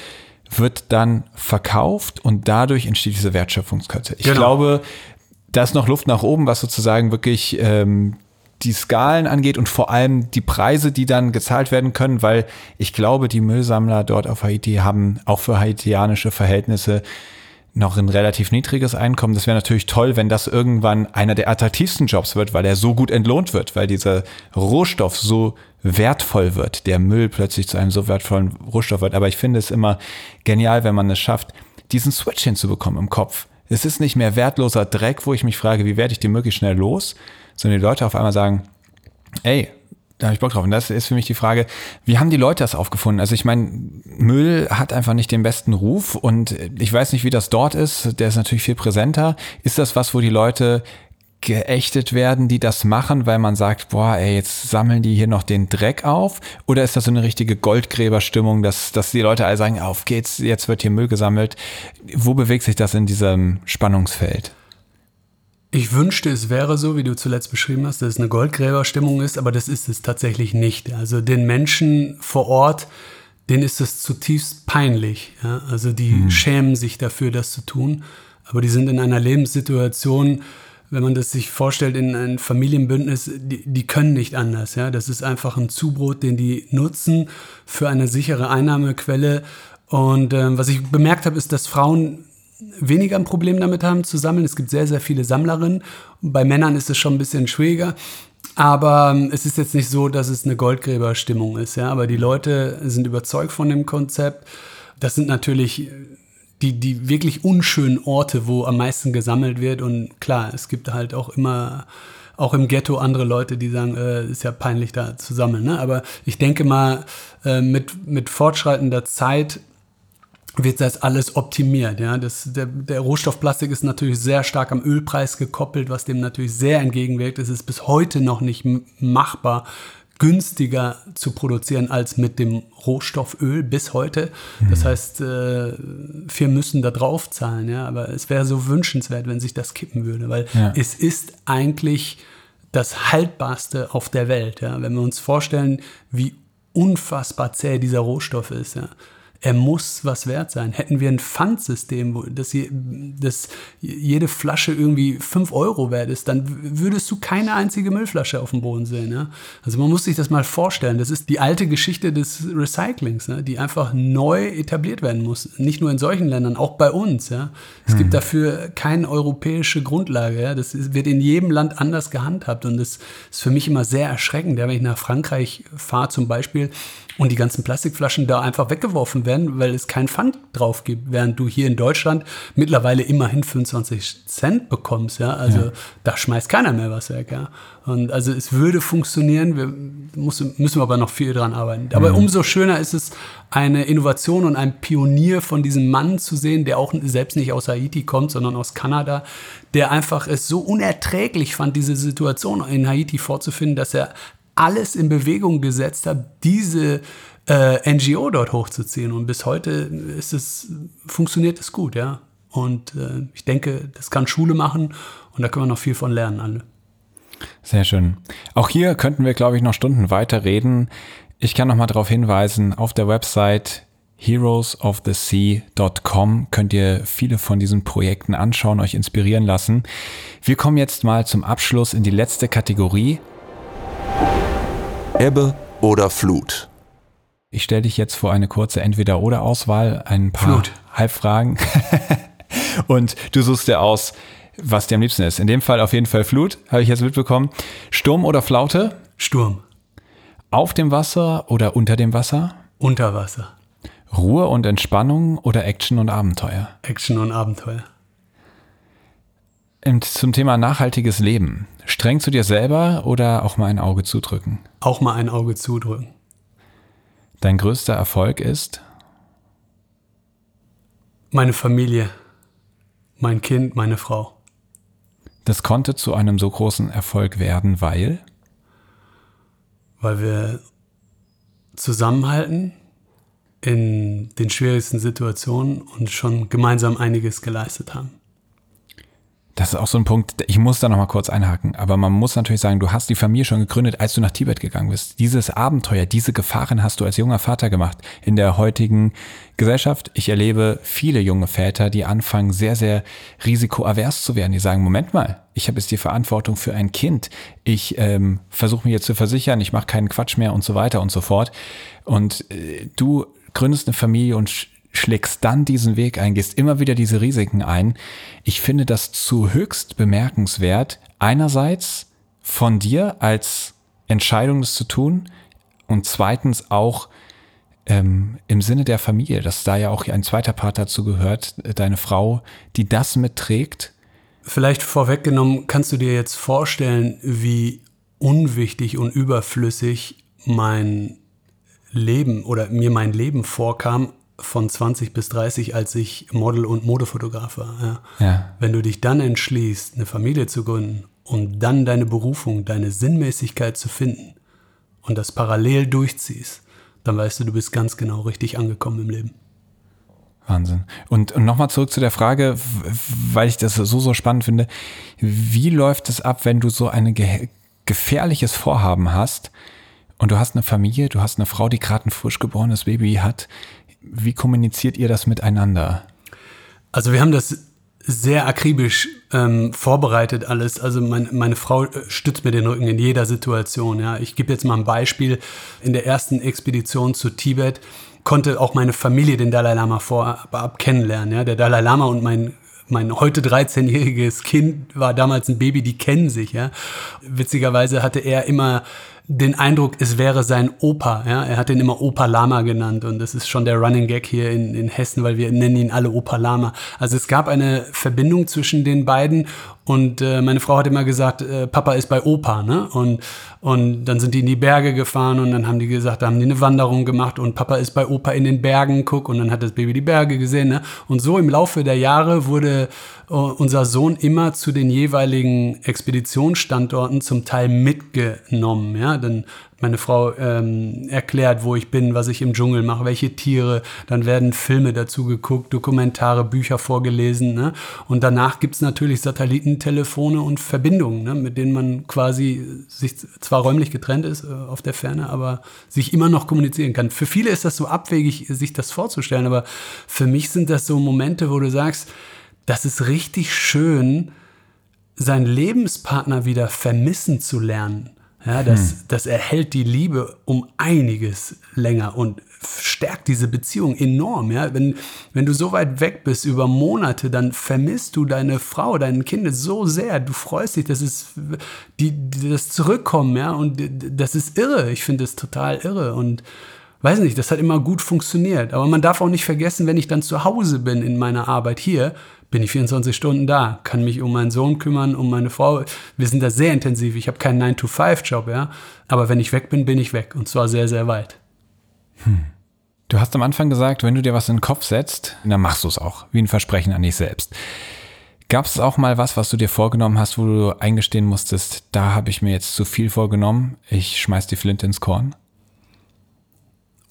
wird dann verkauft und dadurch entsteht diese Wertschöpfungskette. Ich genau. glaube, da ist noch Luft nach oben, was sozusagen wirklich ähm, die Skalen angeht und vor allem die Preise, die dann gezahlt werden können, weil ich glaube, die Müllsammler dort auf Haiti haben auch für haitianische Verhältnisse noch ein relativ niedriges Einkommen. Das wäre natürlich toll, wenn das irgendwann einer der attraktivsten Jobs wird, weil er so gut entlohnt wird, weil dieser Rohstoff so wertvoll wird, der Müll plötzlich zu einem so wertvollen Rohstoff wird. Aber ich finde es immer genial, wenn man es schafft, diesen Switch hinzubekommen im Kopf. Es ist nicht mehr wertloser Dreck, wo ich mich frage, wie werde ich den möglichst schnell los, sondern die Leute auf einmal sagen, ey, da habe ich Bock drauf. Und das ist für mich die Frage, wie haben die Leute das aufgefunden? Also ich meine, Müll hat einfach nicht den besten Ruf und ich weiß nicht, wie das dort ist. Der ist natürlich viel präsenter. Ist das was, wo die Leute geächtet werden, die das machen, weil man sagt, boah, ey, jetzt sammeln die hier noch den Dreck auf? Oder ist das so eine richtige Goldgräberstimmung, dass, dass die Leute alle sagen, auf geht's, jetzt wird hier Müll gesammelt? Wo bewegt sich das in diesem Spannungsfeld? Ich wünschte, es wäre so, wie du zuletzt beschrieben hast, dass es eine Goldgräberstimmung ist, aber das ist es tatsächlich nicht. Also den Menschen vor Ort, denen ist es zutiefst peinlich. Ja? Also die mhm. schämen sich dafür, das zu tun, aber die sind in einer Lebenssituation, wenn man das sich vorstellt in ein Familienbündnis, die, die können nicht anders. Ja? Das ist einfach ein Zubrot, den die nutzen für eine sichere Einnahmequelle. Und ähm, was ich bemerkt habe, ist, dass Frauen weniger ein Problem damit haben zu sammeln. Es gibt sehr, sehr viele Sammlerinnen. Bei Männern ist es schon ein bisschen schwieriger. Aber ähm, es ist jetzt nicht so, dass es eine Goldgräberstimmung ist. Ja? Aber die Leute sind überzeugt von dem Konzept. Das sind natürlich die, die wirklich unschönen Orte, wo am meisten gesammelt wird. Und klar, es gibt halt auch immer, auch im Ghetto andere Leute, die sagen, äh, ist ja peinlich da zu sammeln. Ne? Aber ich denke mal, äh, mit, mit fortschreitender Zeit wird das alles optimiert. Ja? Das, der, der Rohstoffplastik ist natürlich sehr stark am Ölpreis gekoppelt, was dem natürlich sehr entgegenwirkt. Es ist bis heute noch nicht machbar, günstiger zu produzieren als mit dem Rohstofföl bis heute. Das mhm. heißt, äh, wir müssen da drauf zahlen, ja, aber es wäre so wünschenswert, wenn sich das kippen würde, weil ja. es ist eigentlich das haltbarste auf der Welt, ja, wenn wir uns vorstellen, wie unfassbar zäh dieser Rohstoff ist, ja er muss was wert sein. Hätten wir ein Pfandsystem, wo das, das jede Flasche irgendwie 5 Euro wert ist, dann würdest du keine einzige Müllflasche auf dem Boden sehen. Ja? Also man muss sich das mal vorstellen. Das ist die alte Geschichte des Recyclings, ne? die einfach neu etabliert werden muss. Nicht nur in solchen Ländern, auch bei uns. Ja? Es hm. gibt dafür keine europäische Grundlage. Ja? Das wird in jedem Land anders gehandhabt und das ist für mich immer sehr erschreckend. Wenn ich nach Frankreich fahre zum Beispiel und die ganzen Plastikflaschen da einfach weggeworfen werden, weil es keinen Pfand drauf gibt, während du hier in Deutschland mittlerweile immerhin 25 Cent bekommst, ja. Also ja. da schmeißt keiner mehr was weg, ja. Und also es würde funktionieren, wir müssen, müssen wir aber noch viel dran arbeiten. Aber mhm. umso schöner ist es, eine Innovation und ein Pionier von diesem Mann zu sehen, der auch selbst nicht aus Haiti kommt, sondern aus Kanada, der einfach es so unerträglich fand, diese Situation in Haiti vorzufinden, dass er alles in Bewegung gesetzt hat, diese äh, NGO dort hochzuziehen. Und bis heute ist es, funktioniert es gut, ja. Und äh, ich denke, das kann Schule machen und da können wir noch viel von lernen, alle. Sehr schön. Auch hier könnten wir, glaube ich, noch Stunden weiter reden. Ich kann noch mal darauf hinweisen, auf der Website heroesofthesea.com könnt ihr viele von diesen Projekten anschauen, euch inspirieren lassen. Wir kommen jetzt mal zum Abschluss in die letzte Kategorie. Ebbe oder Flut? Ich stelle dich jetzt vor eine kurze Entweder-Oder-Auswahl, ein paar Flut. Halbfragen. Und du suchst dir aus, was dir am liebsten ist. In dem Fall auf jeden Fall Flut, habe ich jetzt mitbekommen. Sturm oder Flaute? Sturm. Auf dem Wasser oder unter dem Wasser? Unter Wasser. Ruhe und Entspannung oder Action und Abenteuer? Action und Abenteuer. Und zum Thema nachhaltiges Leben. Streng zu dir selber oder auch mal ein Auge zudrücken? Auch mal ein Auge zudrücken. Dein größter Erfolg ist? Meine Familie, mein Kind, meine Frau. Das konnte zu einem so großen Erfolg werden, weil? Weil wir zusammenhalten in den schwierigsten Situationen und schon gemeinsam einiges geleistet haben. Das ist auch so ein Punkt, ich muss da nochmal kurz einhaken, aber man muss natürlich sagen, du hast die Familie schon gegründet, als du nach Tibet gegangen bist. Dieses Abenteuer, diese Gefahren hast du als junger Vater gemacht. In der heutigen Gesellschaft, ich erlebe viele junge Väter, die anfangen, sehr, sehr risikoavers zu werden. Die sagen, Moment mal, ich habe jetzt die Verantwortung für ein Kind. Ich ähm, versuche mich jetzt zu versichern, ich mache keinen Quatsch mehr und so weiter und so fort. Und äh, du gründest eine Familie und schlägst dann diesen Weg ein, gehst immer wieder diese Risiken ein. Ich finde das zu höchst bemerkenswert. Einerseits von dir als Entscheidung, das zu tun und zweitens auch ähm, im Sinne der Familie, dass da ja auch ein zweiter Part dazu gehört, deine Frau, die das mitträgt. Vielleicht vorweggenommen, kannst du dir jetzt vorstellen, wie unwichtig und überflüssig mein Leben oder mir mein Leben vorkam, von 20 bis 30, als ich Model und Modefotograf war. Ja. Ja. Wenn du dich dann entschließt, eine Familie zu gründen und dann deine Berufung, deine Sinnmäßigkeit zu finden und das parallel durchziehst, dann weißt du, du bist ganz genau richtig angekommen im Leben. Wahnsinn. Und, und nochmal zurück zu der Frage, weil ich das so, so spannend finde. Wie läuft es ab, wenn du so ein ge gefährliches Vorhaben hast und du hast eine Familie, du hast eine Frau, die gerade ein frisch geborenes Baby hat? Wie kommuniziert ihr das miteinander? Also wir haben das sehr akribisch ähm, vorbereitet alles. Also mein, meine Frau äh, stützt mir den Rücken in jeder Situation. Ja. Ich gebe jetzt mal ein Beispiel. In der ersten Expedition zu Tibet konnte auch meine Familie den Dalai Lama vorab kennenlernen. Ja. Der Dalai Lama und mein mein heute 13-jähriges Kind war damals ein Baby, die kennen sich, ja. Witzigerweise hatte er immer den Eindruck, es wäre sein Opa. Ja? Er hat ihn immer Opa Lama genannt und das ist schon der Running Gag hier in, in Hessen, weil wir nennen ihn alle Opa Lama. Also es gab eine Verbindung zwischen den beiden und äh, meine Frau hat immer gesagt, äh, Papa ist bei Opa, ne? Und, und dann sind die in die Berge gefahren und dann haben die gesagt, da haben die eine Wanderung gemacht und Papa ist bei Opa in den Bergen, guck, und dann hat das Baby die Berge gesehen, ne? Und so im Laufe der Jahre wurde äh, unser Sohn immer zu den jeweiligen Expeditionsstandorten zum Teil mitgenommen, ja? Dann meine Frau ähm, erklärt, wo ich bin, was ich im Dschungel mache, welche Tiere. Dann werden Filme dazu geguckt, Dokumentare, Bücher vorgelesen. Ne? Und danach gibt's natürlich Satellitentelefone und Verbindungen, ne? mit denen man quasi sich zwar räumlich getrennt ist äh, auf der Ferne, aber sich immer noch kommunizieren kann. Für viele ist das so abwegig, sich das vorzustellen, aber für mich sind das so Momente, wo du sagst, das ist richtig schön, seinen Lebenspartner wieder vermissen zu lernen. Ja, das, hm. das erhält die Liebe um einiges länger und stärkt diese Beziehung enorm. Ja? Wenn, wenn du so weit weg bist über Monate, dann vermisst du deine Frau, dein Kind so sehr. Du freust dich, das ist die, das Zurückkommen, ja, und das ist irre. Ich finde es total irre. Und, weiß nicht, das hat immer gut funktioniert. Aber man darf auch nicht vergessen, wenn ich dann zu Hause bin in meiner Arbeit hier, bin ich 24 Stunden da, kann mich um meinen Sohn kümmern, um meine Frau. Wir sind da sehr intensiv. Ich habe keinen 9-to-5-Job, ja. Aber wenn ich weg bin, bin ich weg. Und zwar sehr, sehr weit. Hm. Du hast am Anfang gesagt, wenn du dir was in den Kopf setzt, dann machst du es auch. Wie ein Versprechen an dich selbst. Gab es auch mal was, was du dir vorgenommen hast, wo du eingestehen musstest, da habe ich mir jetzt zu viel vorgenommen, ich schmeiß die Flinte ins Korn?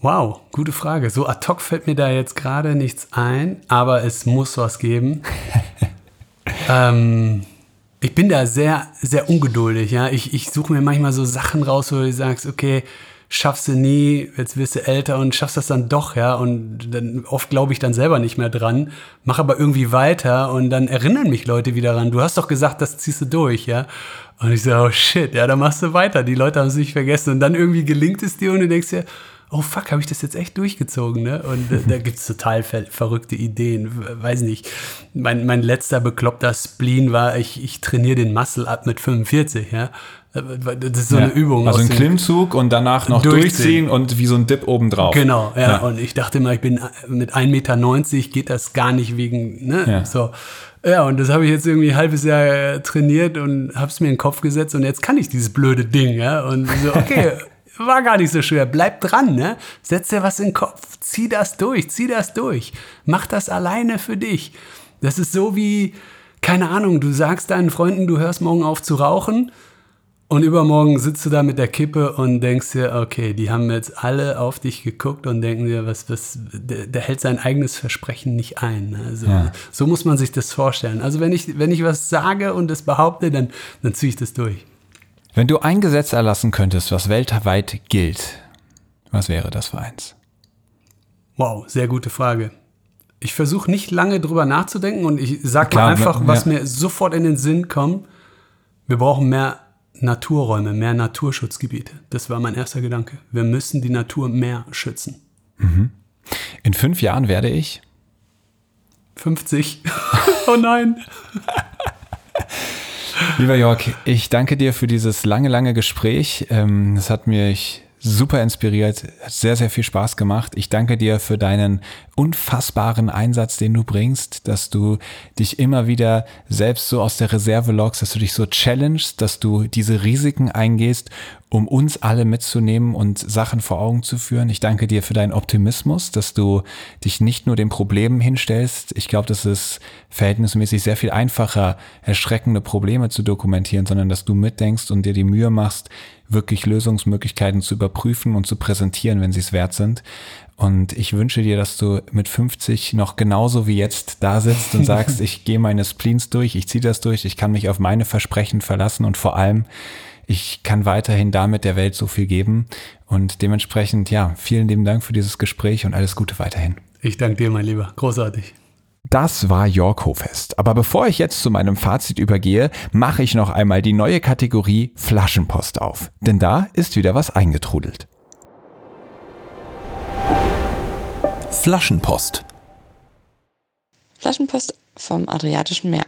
Wow, gute Frage. So ad hoc fällt mir da jetzt gerade nichts ein, aber es muss was geben. ähm, ich bin da sehr, sehr ungeduldig. Ja? Ich, ich suche mir manchmal so Sachen raus, wo du sagst, okay, schaffst du nie, jetzt wirst du älter und schaffst das dann doch, ja. Und dann oft glaube ich dann selber nicht mehr dran, mach aber irgendwie weiter und dann erinnern mich Leute wieder dran. Du hast doch gesagt, das ziehst du durch, ja. Und ich so, oh shit, ja, dann machst du weiter. Die Leute haben es nicht vergessen. Und dann irgendwie gelingt es dir und du denkst dir, oh fuck, habe ich das jetzt echt durchgezogen, ne? Und äh, da gibt es total ver verrückte Ideen. Weiß nicht. Mein, mein letzter bekloppter Spleen war, ich, ich trainiere den Muscle ab mit 45, ja. Das ist so ja, eine Übung. Also ein Klimmzug und danach noch durchziehen. durchziehen und wie so ein Dip obendrauf. Genau, ja. ja. Und ich dachte immer, ich bin mit 1,90 Meter, geht das gar nicht wegen, ne? Ja. So. Ja, und das habe ich jetzt irgendwie ein halbes Jahr äh, trainiert und habe es mir in den Kopf gesetzt und jetzt kann ich dieses blöde Ding, ja. Und so, okay, war gar nicht so schwer. Bleib dran, ne? Setz dir was in den Kopf. Zieh das durch, zieh das durch. Mach das alleine für dich. Das ist so wie, keine Ahnung, du sagst deinen Freunden, du hörst morgen auf zu rauchen und übermorgen sitzt du da mit der Kippe und denkst dir, okay, die haben jetzt alle auf dich geguckt und denken dir, was, was, der, der hält sein eigenes Versprechen nicht ein. Also ja. so muss man sich das vorstellen. Also wenn ich, wenn ich was sage und es behaupte, dann, dann ziehe ich das durch. Wenn du ein Gesetz erlassen könntest, was weltweit gilt, was wäre das für eins? Wow, sehr gute Frage. Ich versuche nicht lange drüber nachzudenken und ich sage mal einfach, was ja. mir sofort in den Sinn kommt. Wir brauchen mehr Naturräume, mehr Naturschutzgebiete. Das war mein erster Gedanke. Wir müssen die Natur mehr schützen. Mhm. In fünf Jahren werde ich 50. oh nein. Lieber Jörg, ich danke dir für dieses lange, lange Gespräch. Ähm, es hat mich super inspiriert, hat sehr, sehr viel Spaß gemacht. Ich danke dir für deinen unfassbaren Einsatz, den du bringst, dass du dich immer wieder selbst so aus der Reserve lockst, dass du dich so challengest, dass du diese Risiken eingehst, um uns alle mitzunehmen und Sachen vor Augen zu führen. Ich danke dir für deinen Optimismus, dass du dich nicht nur den Problemen hinstellst. Ich glaube, das ist verhältnismäßig sehr viel einfacher, erschreckende Probleme zu dokumentieren, sondern dass du mitdenkst und dir die Mühe machst, wirklich Lösungsmöglichkeiten zu überprüfen und zu präsentieren, wenn sie es wert sind. Und ich wünsche dir, dass du mit 50 noch genauso wie jetzt da sitzt und sagst, ich gehe meine Spleens durch, ich ziehe das durch, ich kann mich auf meine Versprechen verlassen und vor allem, ich kann weiterhin damit der Welt so viel geben. Und dementsprechend, ja, vielen lieben Dank für dieses Gespräch und alles Gute weiterhin. Ich danke dir, mein Lieber. Großartig. Das war Jörg Hofest. Aber bevor ich jetzt zu meinem Fazit übergehe, mache ich noch einmal die neue Kategorie Flaschenpost auf. Denn da ist wieder was eingetrudelt. Flaschenpost. Flaschenpost vom Adriatischen Meer.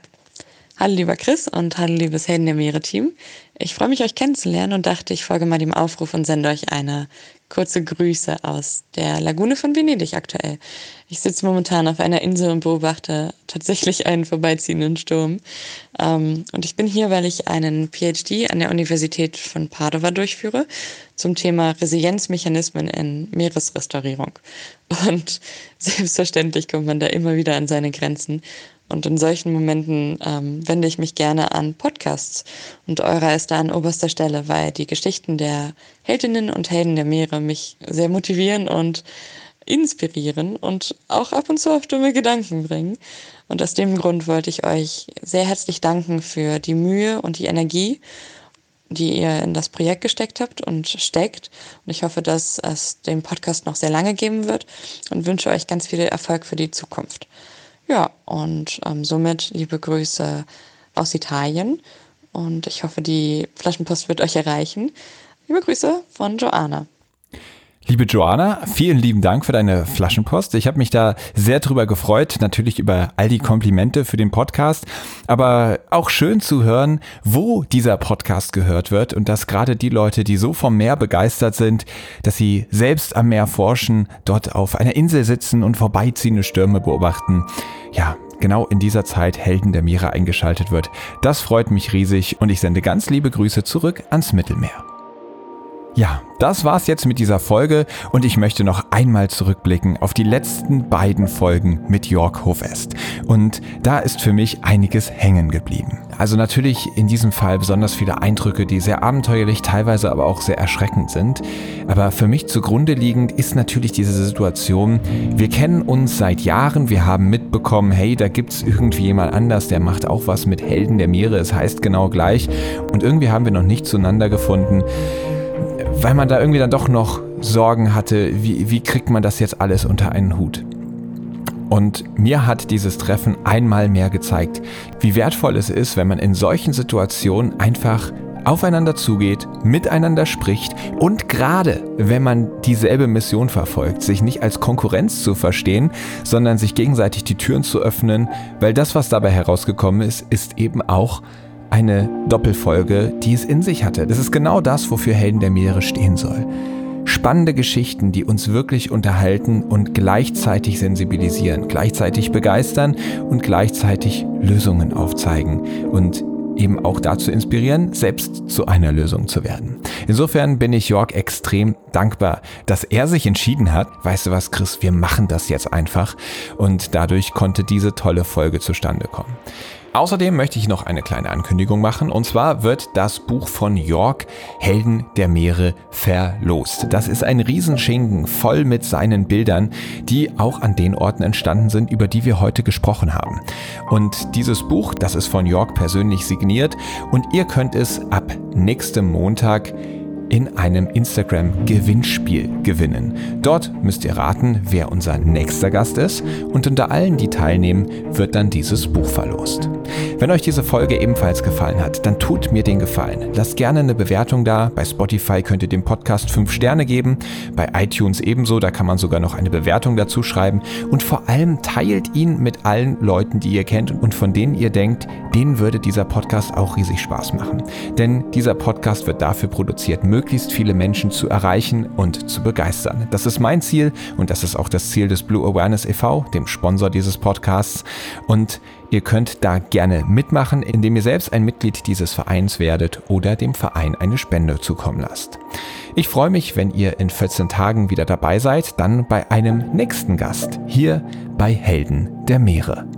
Hallo lieber Chris und hallo liebes Helden der Meere Team. Ich freue mich euch kennenzulernen und dachte, ich folge mal dem Aufruf und sende euch eine kurze Grüße aus der Lagune von Venedig aktuell. Ich sitze momentan auf einer Insel und beobachte tatsächlich einen vorbeiziehenden Sturm. Ähm, und ich bin hier, weil ich einen PhD an der Universität von Padova durchführe zum Thema Resilienzmechanismen in Meeresrestaurierung. Und selbstverständlich kommt man da immer wieder an seine Grenzen. Und in solchen Momenten ähm, wende ich mich gerne an Podcasts. Und eurer ist da an oberster Stelle, weil die Geschichten der Heldinnen und Helden der Meere mich sehr motivieren und inspirieren und auch ab und zu auf dumme Gedanken bringen. Und aus dem Grund wollte ich euch sehr herzlich danken für die Mühe und die Energie, die ihr in das Projekt gesteckt habt und steckt. Und ich hoffe, dass es den Podcast noch sehr lange geben wird und wünsche euch ganz viel Erfolg für die Zukunft. Ja, und ähm, somit liebe Grüße aus Italien und ich hoffe, die Flaschenpost wird euch erreichen. Liebe Grüße von Joanna. Liebe Joanna, vielen lieben Dank für deine Flaschenpost. Ich habe mich da sehr drüber gefreut, natürlich über all die Komplimente für den Podcast, aber auch schön zu hören, wo dieser Podcast gehört wird und dass gerade die Leute, die so vom Meer begeistert sind, dass sie selbst am Meer forschen, dort auf einer Insel sitzen und vorbeiziehende Stürme beobachten. Ja, genau in dieser Zeit Helden der Meere eingeschaltet wird. Das freut mich riesig und ich sende ganz liebe Grüße zurück ans Mittelmeer. Ja, das war's jetzt mit dieser Folge und ich möchte noch einmal zurückblicken auf die letzten beiden Folgen mit York Hofest. Und da ist für mich einiges hängen geblieben. Also natürlich in diesem Fall besonders viele Eindrücke, die sehr abenteuerlich, teilweise aber auch sehr erschreckend sind. Aber für mich zugrunde liegend ist natürlich diese Situation, wir kennen uns seit Jahren, wir haben mitbekommen, hey, da gibt's irgendwie jemand anders, der macht auch was mit Helden der Meere, es heißt genau gleich. Und irgendwie haben wir noch nicht zueinander gefunden weil man da irgendwie dann doch noch Sorgen hatte, wie, wie kriegt man das jetzt alles unter einen Hut. Und mir hat dieses Treffen einmal mehr gezeigt, wie wertvoll es ist, wenn man in solchen Situationen einfach aufeinander zugeht, miteinander spricht und gerade wenn man dieselbe Mission verfolgt, sich nicht als Konkurrenz zu verstehen, sondern sich gegenseitig die Türen zu öffnen, weil das, was dabei herausgekommen ist, ist eben auch eine Doppelfolge, die es in sich hatte. Das ist genau das, wofür Helden der Meere stehen soll. Spannende Geschichten, die uns wirklich unterhalten und gleichzeitig sensibilisieren, gleichzeitig begeistern und gleichzeitig Lösungen aufzeigen und eben auch dazu inspirieren, selbst zu einer Lösung zu werden. Insofern bin ich Jörg extrem dankbar, dass er sich entschieden hat, weißt du was, Chris, wir machen das jetzt einfach und dadurch konnte diese tolle Folge zustande kommen. Außerdem möchte ich noch eine kleine Ankündigung machen und zwar wird das Buch von York Helden der Meere verlost. Das ist ein Riesenschinken voll mit seinen Bildern, die auch an den Orten entstanden sind, über die wir heute gesprochen haben. Und dieses Buch, das ist von York persönlich signiert und ihr könnt es ab nächstem Montag in einem Instagram-Gewinnspiel gewinnen. Dort müsst ihr raten, wer unser nächster Gast ist und unter allen, die teilnehmen, wird dann dieses Buch verlost. Wenn euch diese Folge ebenfalls gefallen hat, dann tut mir den Gefallen. Lasst gerne eine Bewertung da. Bei Spotify könnt ihr dem Podcast 5 Sterne geben, bei iTunes ebenso, da kann man sogar noch eine Bewertung dazu schreiben und vor allem teilt ihn mit allen Leuten, die ihr kennt und von denen ihr denkt, denen würde dieser Podcast auch riesig Spaß machen. Denn dieser Podcast wird dafür produziert, möglichst viele Menschen zu erreichen und zu begeistern. Das ist mein Ziel und das ist auch das Ziel des Blue Awareness e.V., dem Sponsor dieses Podcasts. Und ihr könnt da gerne mitmachen, indem ihr selbst ein Mitglied dieses Vereins werdet oder dem Verein eine Spende zukommen lasst. Ich freue mich, wenn ihr in 14 Tagen wieder dabei seid, dann bei einem nächsten Gast hier bei Helden der Meere.